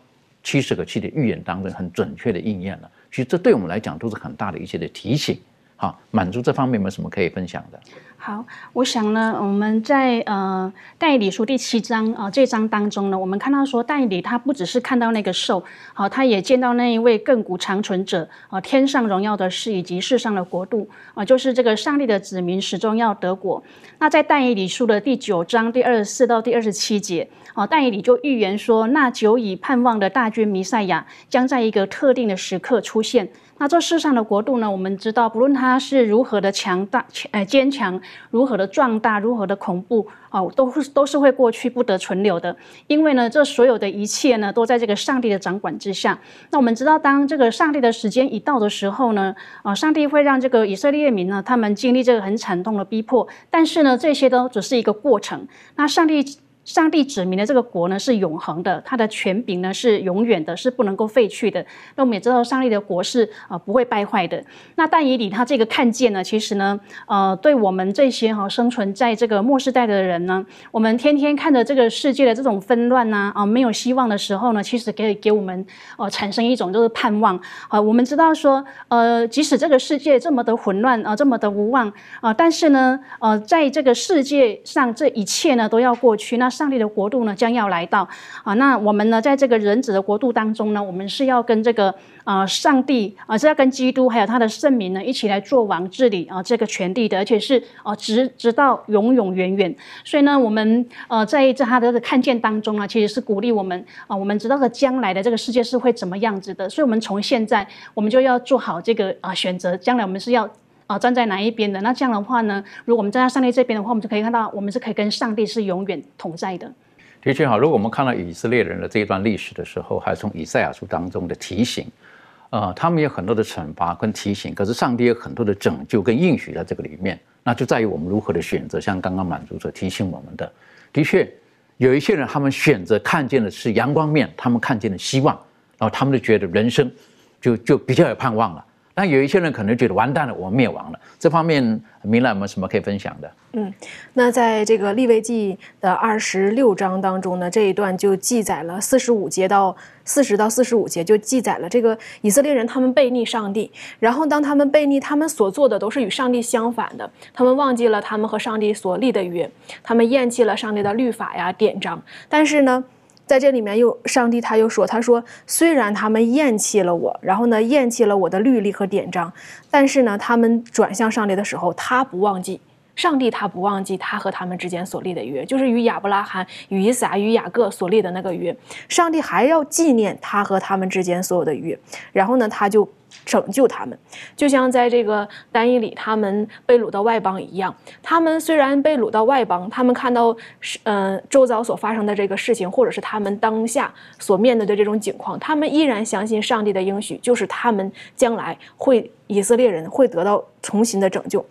七十个七的预言当中，很准确的应验了。其实这对我们来讲都是很大的一些的提醒。好，满足这方面有没有什么可以分享的？
好，我想呢，我们在呃代理书第七章啊这章当中呢，我们看到说代理他不只是看到那个兽，好，他也见到那一位亘古长存者啊，天上荣耀的事以及世上的国度啊，就是这个上帝的子民始终要得果。那在代理书的第九章第二十四到第二十七节啊，但以理就预言说，那久已盼望的大军弥赛亚将在一个特定的时刻出现。那这世上的国度呢？我们知道，不论它是如何的强大、呃坚强，如何的壮大，如何的恐怖，哦，都是都是会过去，不得存留的。因为呢，这所有的一切呢，都在这个上帝的掌管之下。那我们知道，当这个上帝的时间一到的时候呢，啊，上帝会让这个以色列民呢，他们经历这个很惨痛的逼迫。但是呢，这些都只是一个过程。那上帝。上帝指明的这个国呢是永恒的，它的权柄呢是永远的，是不能够废去的。那我们也知道，上帝的国是啊不会败坏的。那但以理他这个看见呢，其实呢，呃，对我们这些哈生存在这个末世代的人呢，我们天天看着这个世界的这种纷乱呐啊没有希望的时候呢，其实可以给我们呃产生一种就是盼望啊。我们知道说，呃，即使这个世界这么的混乱啊，这么的无望啊，但是呢，呃，在这个世界上这一切呢都要过去那。上帝的国度呢将要来到啊，那我们呢在这个人子的国度当中呢，我们是要跟这个啊上帝啊是要跟基督还有他的圣民呢一起来做王治理啊这个权地的，而且是啊直直到永永远远。所以呢，我们呃在这他的看见当中呢，其实是鼓励我们啊，我们知道的将来的这个世界是会怎么样子的，所以我们从现在我们就要做好这个啊选择，将来我们是要。啊，站在哪一边的？那这样的话呢？如果我们站在上帝这边的话，我们就可以看到，我们是可以跟上帝是永远同在的。
的确好，如果我们看到以色列人的这一段历史的时候，还从以赛亚书当中的提醒，呃，他们有很多的惩罚跟提醒，可是上帝有很多的拯救跟应许在这个里面，那就在于我们如何的选择。像刚刚满足者提醒我们的，的确有一些人，他们选择看见的是阳光面，他们看见了希望，然后他们就觉得人生就就比较有盼望了。那有一些人可能觉得完蛋了，我们灭亡了。这方面，明兰有没有什么可以分享的？
嗯，那在这个立位记的二十六章当中呢，这一段就记载了四十五节到四十到四十五节，就记载了这个以色列人他们背逆上帝，然后当他们背逆，他们所做的都是与上帝相反的，他们忘记了他们和上帝所立的约，他们厌弃了上帝的律法呀典章，但是呢。在这里面又上帝他又说，他说虽然他们厌弃了我，然后呢厌弃了我的律例和典章，但是呢他们转向上帝的时候，他不忘记。上帝他不忘记他和他们之间所立的约，就是与亚伯拉罕、与以撒、与雅各所立的那个约。上帝还要纪念他和他们之间所有的约，然后呢，他就拯救他们，就像在这个单一里他们被掳到外邦一样。他们虽然被掳到外邦，他们看到是嗯周遭所发生的这个事情，或者是他们当下所面对的这种境况，他们依然相信上帝的应许，就是他们将来会以色列人会得到重新的拯救。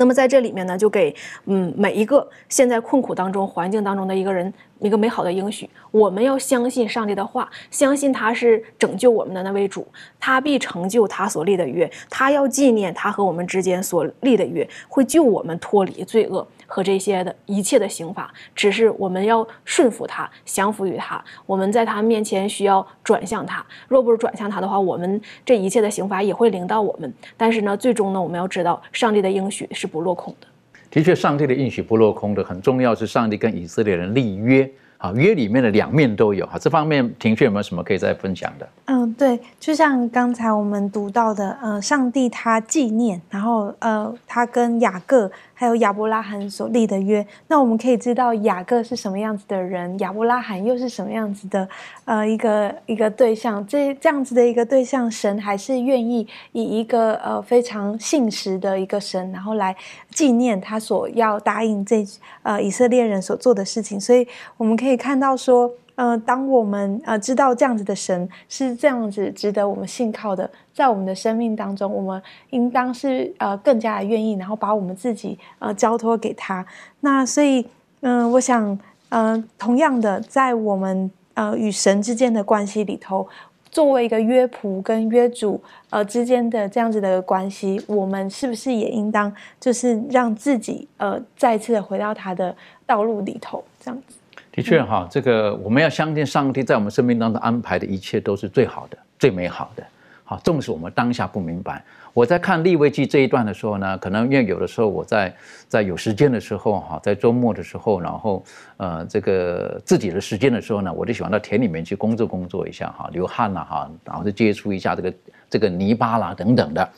那么在这里面呢，就给嗯每一个现在困苦当中、环境当中的一个人一个美好的应许。我们要相信上帝的话，相信他是拯救我们的那位主，他必成就他所立的约，他要纪念他和我们之间所立的约，会救我们脱离罪恶。和这些的一切的刑法，只是我们要顺服他，降服于他。我们在他面前需要转向他。若不是转向他的话，我们这一切的刑罚也会临到我们。但是呢，最终呢，我们要知道，上帝的应许是不落空的。
的确，上帝的应许不落空的。很重要是上帝跟以色列人立约。好，约里面的两面都有。哈，这方面庭训有没有什么可以再分享的？
嗯，对，就像刚才我们读到的，呃，上帝他纪念，然后呃，他跟雅各。还有亚伯拉罕所立的约，那我们可以知道雅各是什么样子的人，亚伯拉罕又是什么样子的，呃，一个一个对象，这这样子的一个对象，神还是愿意以一个呃非常信实的一个神，然后来纪念他所要答应这呃以色列人所做的事情，所以我们可以看到说。呃，当我们呃知道这样子的神是这样子值得我们信靠的，在我们的生命当中，我们应当是呃更加的愿意，然后把我们自己呃交托给他。那所以，嗯，我想，呃，同样的，在我们呃与神之间的关系里头，作为一个约仆跟约主呃之间的这样子的关系，我们是不是也应当就是让自己呃再次的回到他的道路里头，这样子。
的确哈，这个我们要相信上帝在我们生命当中安排的一切都是最好的、最美好的。好，纵使我们当下不明白，我在看立位记这一段的时候呢，可能因为有的时候我在在有时间的时候哈，在周末的时候，然后呃这个自己的时间的时候呢，我就喜欢到田里面去工作工作一下哈，流汗了哈，然后就接触一下这个这个泥巴啦等等的。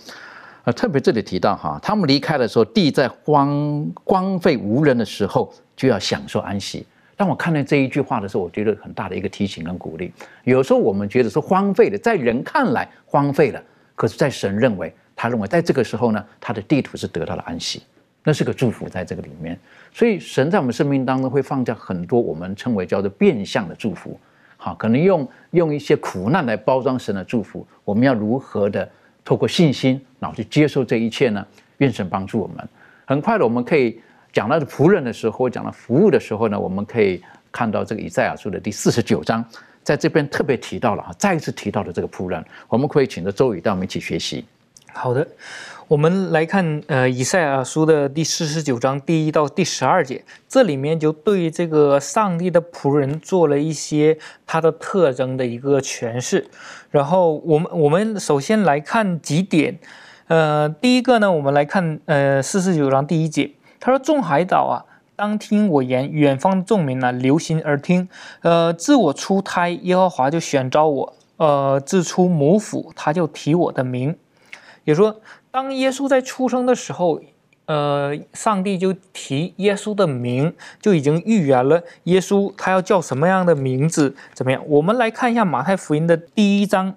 呃，特别这里提到哈，他们离开的时候，地在荒荒废无人的时候，就要享受安息。当我看到这一句话的时候，我觉得很大的一个提醒跟鼓励。有时候我们觉得是荒废的，在人看来荒废了，可是，在神认为，他认为在这个时候呢，他的地图是得到了安息，那是个祝福在这个里面。所以，神在我们生命当中会放下很多我们称为叫做变相的祝福，好，可能用用一些苦难来包装神的祝福。我们要如何的透过信心，然后去接受这一切呢？愿神帮助我们。很快的，我们可以。讲到仆人的时候，讲到服务的时候呢，我们可以看到这个以赛亚书的第四十九章，在这边特别提到了哈，再一次提到了这个仆人，我们可以请着周宇带我们一起学习。
好的，我们来看呃以赛亚书的第四十九章第一到第十二节，这里面就对这个上帝的仆人做了一些他的特征的一个诠释。然后我们我们首先来看几点，呃，第一个呢，我们来看呃四十九章第一节。他说：“众海岛啊，当听我言；远方的众民啊，留心而听。呃，自我出胎，耶和华就选召我；呃，自出母腹，他就提我的名。也说，当耶稣在出生的时候，呃，上帝就提耶稣的名，就已经预言了耶稣他要叫什么样的名字？怎么样？我们来看一下马太福音的第一章。”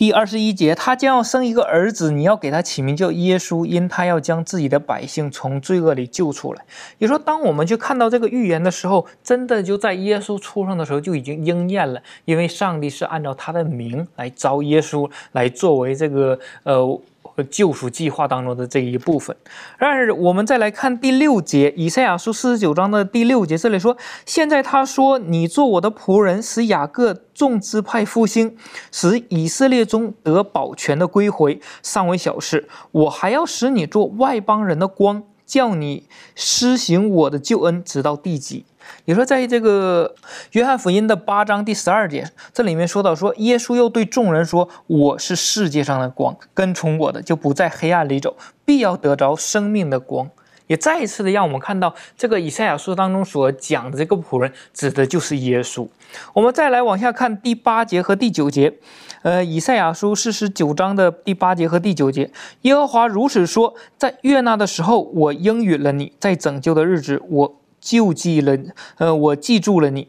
第二十一节，他将要生一个儿子，你要给他起名叫耶稣，因他要将自己的百姓从罪恶里救出来。也说，当我们去看到这个预言的时候，真的就在耶稣出生的时候就已经应验了，因为上帝是按照他的名来招耶稣，来作为这个呃。救赎计划当中的这一部分。然而，我们再来看第六节，以赛亚书四十九章的第六节，这里说：“现在他说，你做我的仆人，使雅各众支派复兴，使以色列中得保全的归回，尚为小事。我还要使你做外邦人的光，叫你施行我的救恩，直到地极。”你说，在这个约翰福音的八章第十二节，这里面说到说，耶稣又对众人说：“我是世界上的光，跟从我的就不在黑暗里走，必要得着生命的光。”也再一次的让我们看到这个以赛亚书当中所讲的这个仆人，指的就是耶稣。我们再来往下看第八节和第九节，呃，以赛亚书四十九章的第八节和第九节，耶和华如此说：在悦纳的时候，我应允了你；在拯救的日子，我救济了，呃，我记住了你，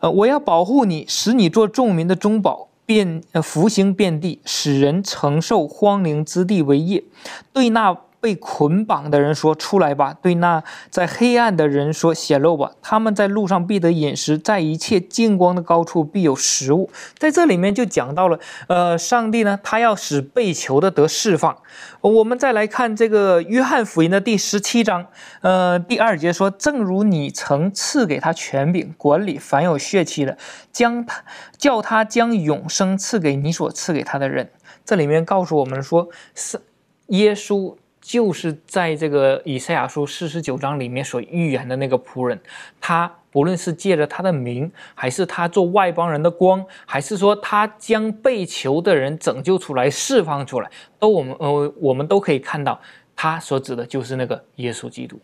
呃，我要保护你，使你做众民的中保。遍呃福星遍地，使人承受荒凉之地为业。对那被捆绑的人说：“出来吧！”对那在黑暗的人说：“显露吧！”他们在路上必得饮食，在一切近光的高处必有食物。在这里面就讲到了，呃，上帝呢，他要使被囚的得释放。我们再来看这个约翰福音的第十七章，呃，第二节说：“正如你曾赐给他权柄，管理凡有血气的，将他叫他将永生赐给你所赐给他的人。”这里面告诉我们说，是耶稣就是在这个以赛亚书四十九章里面所预言的那个仆人，他不论是借着他的名，还是他做外邦人的光，还是说他将被囚的人拯救出来、释放出来，都我们呃我们都可以看到，他所指的就是那个耶稣基督。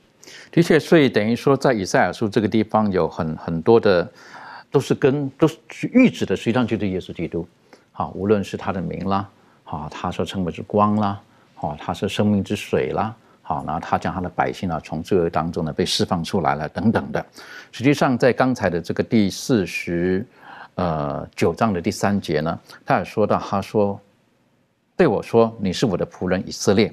的确，所以等于说，在以赛亚书这个地方有很很多的，都是跟都是预指的，实际上就是耶稣基督。好，无论是他的名啦，好，他所称为之光啦，好，他是生命之水啦，好，然后他将他的百姓呢从罪恶当中呢被释放出来了等等的。实际上，在刚才的这个第四十呃九章的第三节呢，他也说到，他说对我说：“你是我的仆人以色列。”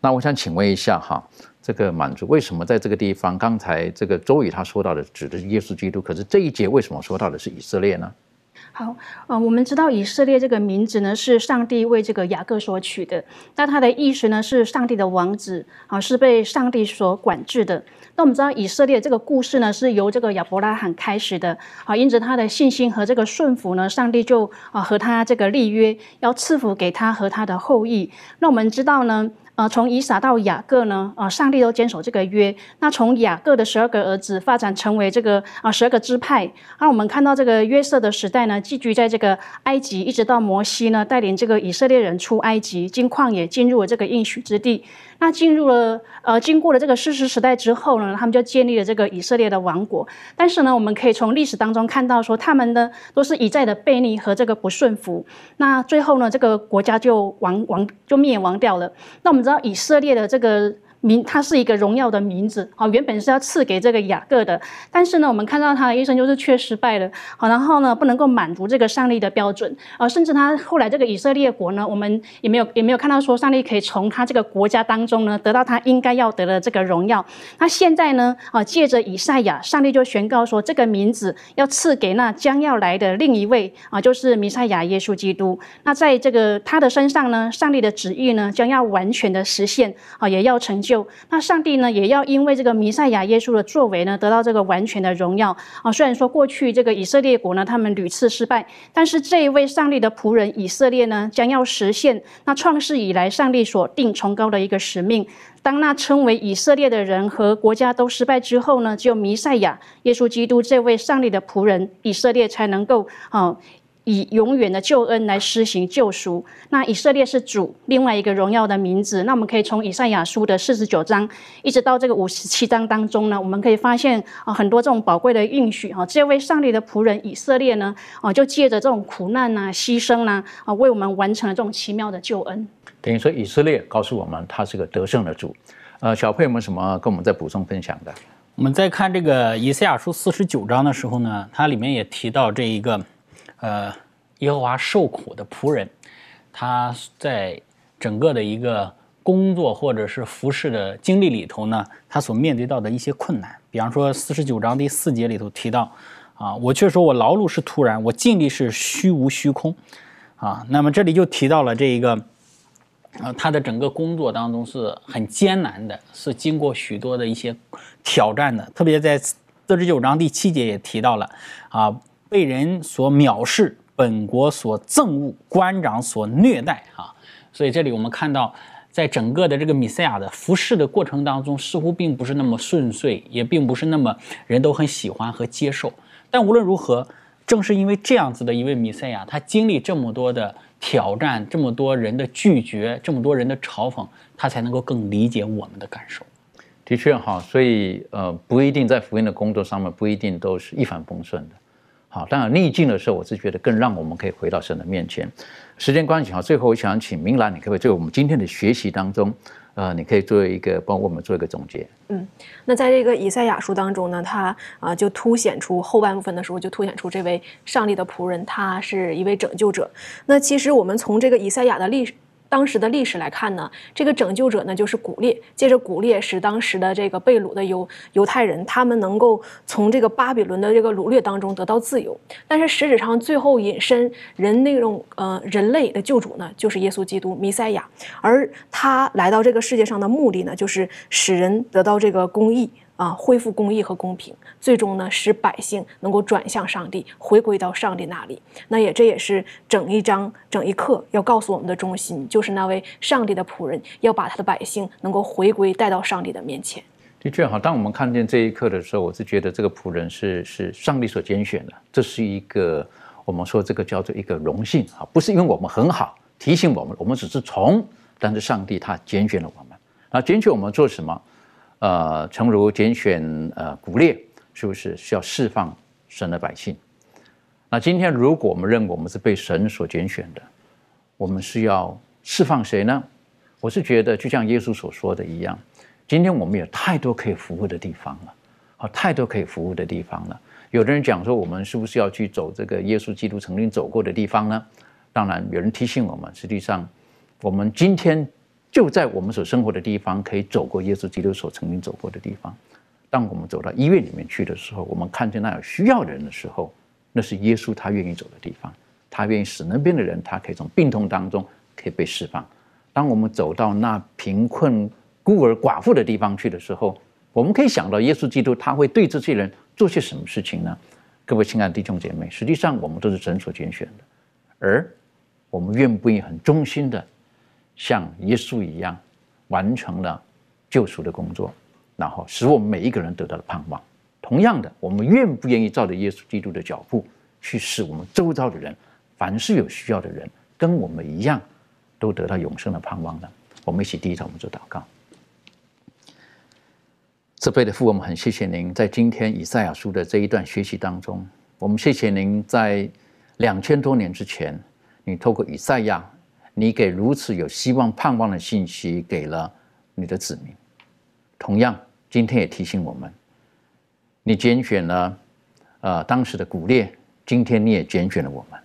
那我想请问一下哈，这个满足为什么在这个地方，刚才这个周宇他说到的指的是耶稣基督，可是这一节为什么说到的是以色列呢？
好，呃，我们知道以色列这个名字呢，是上帝为这个雅各所取的。那它的意思呢，是上帝的王子啊，是被上帝所管制的。那我们知道以色列这个故事呢，是由这个亚伯拉罕开始的啊，因着他的信心和这个顺服呢，上帝就啊和他这个立约，要赐福给他和他的后裔。那我们知道呢。呃，从以撒到雅各呢，啊，上帝都坚守这个约。那从雅各的十二个儿子发展成为这个啊十二个支派。那我们看到这个约瑟的时代呢，寄居在这个埃及，一直到摩西呢带领这个以色列人出埃及，经旷野进入了这个应许之地。那进入了呃，经过了这个事实时代之后呢，他们就建立了这个以色列的王国。但是呢，我们可以从历史当中看到，说他们呢都是一再的悖逆和这个不顺服。那最后呢，这个国家就亡亡就灭亡掉了。那我们知道以色列的这个。名，它是一个荣耀的名字，啊，原本是要赐给这个雅各的，但是呢，我们看到他的一生就是却失败了，好，然后呢，不能够满足这个上帝的标准，啊，甚至他后来这个以色列国呢，我们也没有也没有看到说上帝可以从他这个国家当中呢得到他应该要得的这个荣耀。那现在呢，啊，借着以赛亚，上帝就宣告说，这个名字要赐给那将要来的另一位，啊，就是弥赛亚耶稣基督。那在这个他的身上呢，上帝的旨意呢将要完全的实现，啊，也要成就。那上帝呢，也要因为这个弥赛亚耶稣的作为呢，得到这个完全的荣耀啊。虽然说过去这个以色列国呢，他们屡次失败，但是这一位上帝的仆人以色列呢，将要实现那创世以来上帝所定崇高的一个使命。当那称为以色列的人和国家都失败之后呢，只有弥赛亚耶稣基督这位上帝的仆人以色列才能够啊。以永远的救恩来施行救赎。那以色列是主另外一个荣耀的名字。那我们可以从以赛亚书的四十九章一直到这个五十七章当中呢，我们可以发现啊很多这种宝贵的应许啊。这位上帝的仆人以色列呢啊，就借着这种苦难呐、牺牲呐啊，为我们完成了这种奇妙的救恩。
等于说以色列告诉我们，他是个得胜的主。呃，小佩有没有什么跟我们再补充分享的？
我们在看这个以赛亚书四十九章的时候呢，它里面也提到这一个。呃，耶和华受苦的仆人，他在整个的一个工作或者是服侍的经历里头呢，他所面对到的一些困难。比方说，四十九章第四节里头提到，啊，我却说我劳碌是突然，我尽力是虚无虚空，啊，那么这里就提到了这一个，啊，他的整个工作当中是很艰难的，是经过许多的一些挑战的。特别在四十九章第七节也提到了，啊。被人所藐视，本国所憎恶，官长所虐待啊！所以这里我们看到，在整个的这个米赛亚的服侍的过程当中，似乎并不是那么顺遂，也并不是那么人都很喜欢和接受。但无论如何，正是因为这样子的一位米赛亚，他经历这么多的挑战，这么多人的拒绝，这么多人的嘲讽，他才能够更理解我们的感受。
的确哈，所以呃，不一定在福音的工作上面不一定都是一帆风顺的。好，当然逆境的时候，我是觉得更让我们可以回到神的面前。时间关系哈，最后我想请明兰，你可不可以在我们今天的学习当中，呃，你可以做一个帮我们做一个总结？
嗯，那在这个以赛亚书当中呢，他啊就凸显出后半部分的时候，就凸显出这位上帝的仆人，他是一位拯救者。那其实我们从这个以赛亚的历史。当时的历史来看呢，这个拯救者呢就是古列，借着古列使当时的这个被掳的犹犹太人，他们能够从这个巴比伦的这个掳掠当中得到自由。但是实质上，最后引申人那种呃人类的救主呢，就是耶稣基督弥赛亚，而他来到这个世界上的目的呢，就是使人得到这个公义。啊，恢复公义和公平，最终呢，使百姓能够转向上帝，回归到上帝那里。那也这也是整一章、整一课要告诉我们的中心，就是那位上帝的仆人要把他的百姓能够回归带到上帝的面前。
的确哈，当我们看见这一刻的时候，我是觉得这个仆人是是上帝所拣选的，这是一个我们说这个叫做一个荣幸啊，不是因为我们很好提醒我们，我们只是从，但是上帝他拣选了我们，那拣选我们做什么？呃，诚如拣选呃古列，是不是需要释放神的百姓？那今天如果我们认为我们是被神所拣选的，我们是要释放谁呢？我是觉得就像耶稣所说的一样，今天我们有太多可以服务的地方了，好，太多可以服务的地方了。有的人讲说，我们是不是要去走这个耶稣基督曾经走过的地方呢？当然，有人提醒我们，实际上我们今天。就在我们所生活的地方，可以走过耶稣基督所曾经走过的地方。当我们走到医院里面去的时候，我们看见那有需要的人的时候，那是耶稣他愿意走的地方。他愿意使那边的人，他可以从病痛当中可以被释放。当我们走到那贫困孤儿寡妇的地方去的时候，我们可以想到耶稣基督他会对这些人做些什么事情呢？各位亲爱的弟兄姐妹，实际上我们都是神所拣选的，而我们愿不愿意很忠心的？像耶稣一样，完成了救赎的工作，然后使我们每一个人得到了盼望。同样的，我们愿不愿意照着耶稣基督的脚步，去使我们周遭的人，凡是有需要的人，跟我们一样，都得到永生的盼望呢？我们一起低头，我们做祷告。这辈的父，我们很谢谢您在今天以赛亚书的这一段学习当中，我们谢谢您在两千多年之前，你透过以赛亚。你给如此有希望、盼望的信息给了你的子民，同样，今天也提醒我们，你拣选了，呃，当时的古列，今天你也拣选了我们，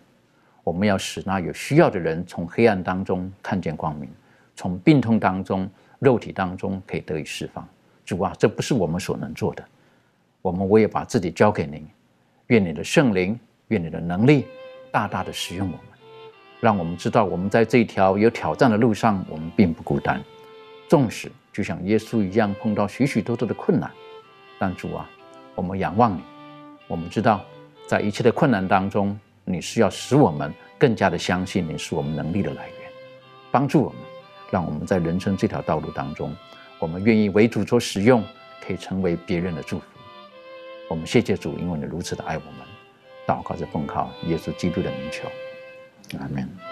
我们要使那有需要的人从黑暗当中看见光明，从病痛当中、肉体当中可以得以释放。主啊，这不是我们所能做的，我们我也把自己交给您，愿你的圣灵，愿你的能力大大的使用我们。让我们知道，我们在这条有挑战的路上，我们并不孤单。纵使就像耶稣一样碰到许许多多的困难，但主啊，我们仰望你。我们知道，在一切的困难当中，你是要使我们更加的相信你是我们能力的来源，帮助我们，让我们在人生这条道路当中，我们愿意为主所使用，可以成为别人的祝福。我们谢谢主，因为你如此的爱我们。祷告着奉靠耶稣基督的名求。Amen.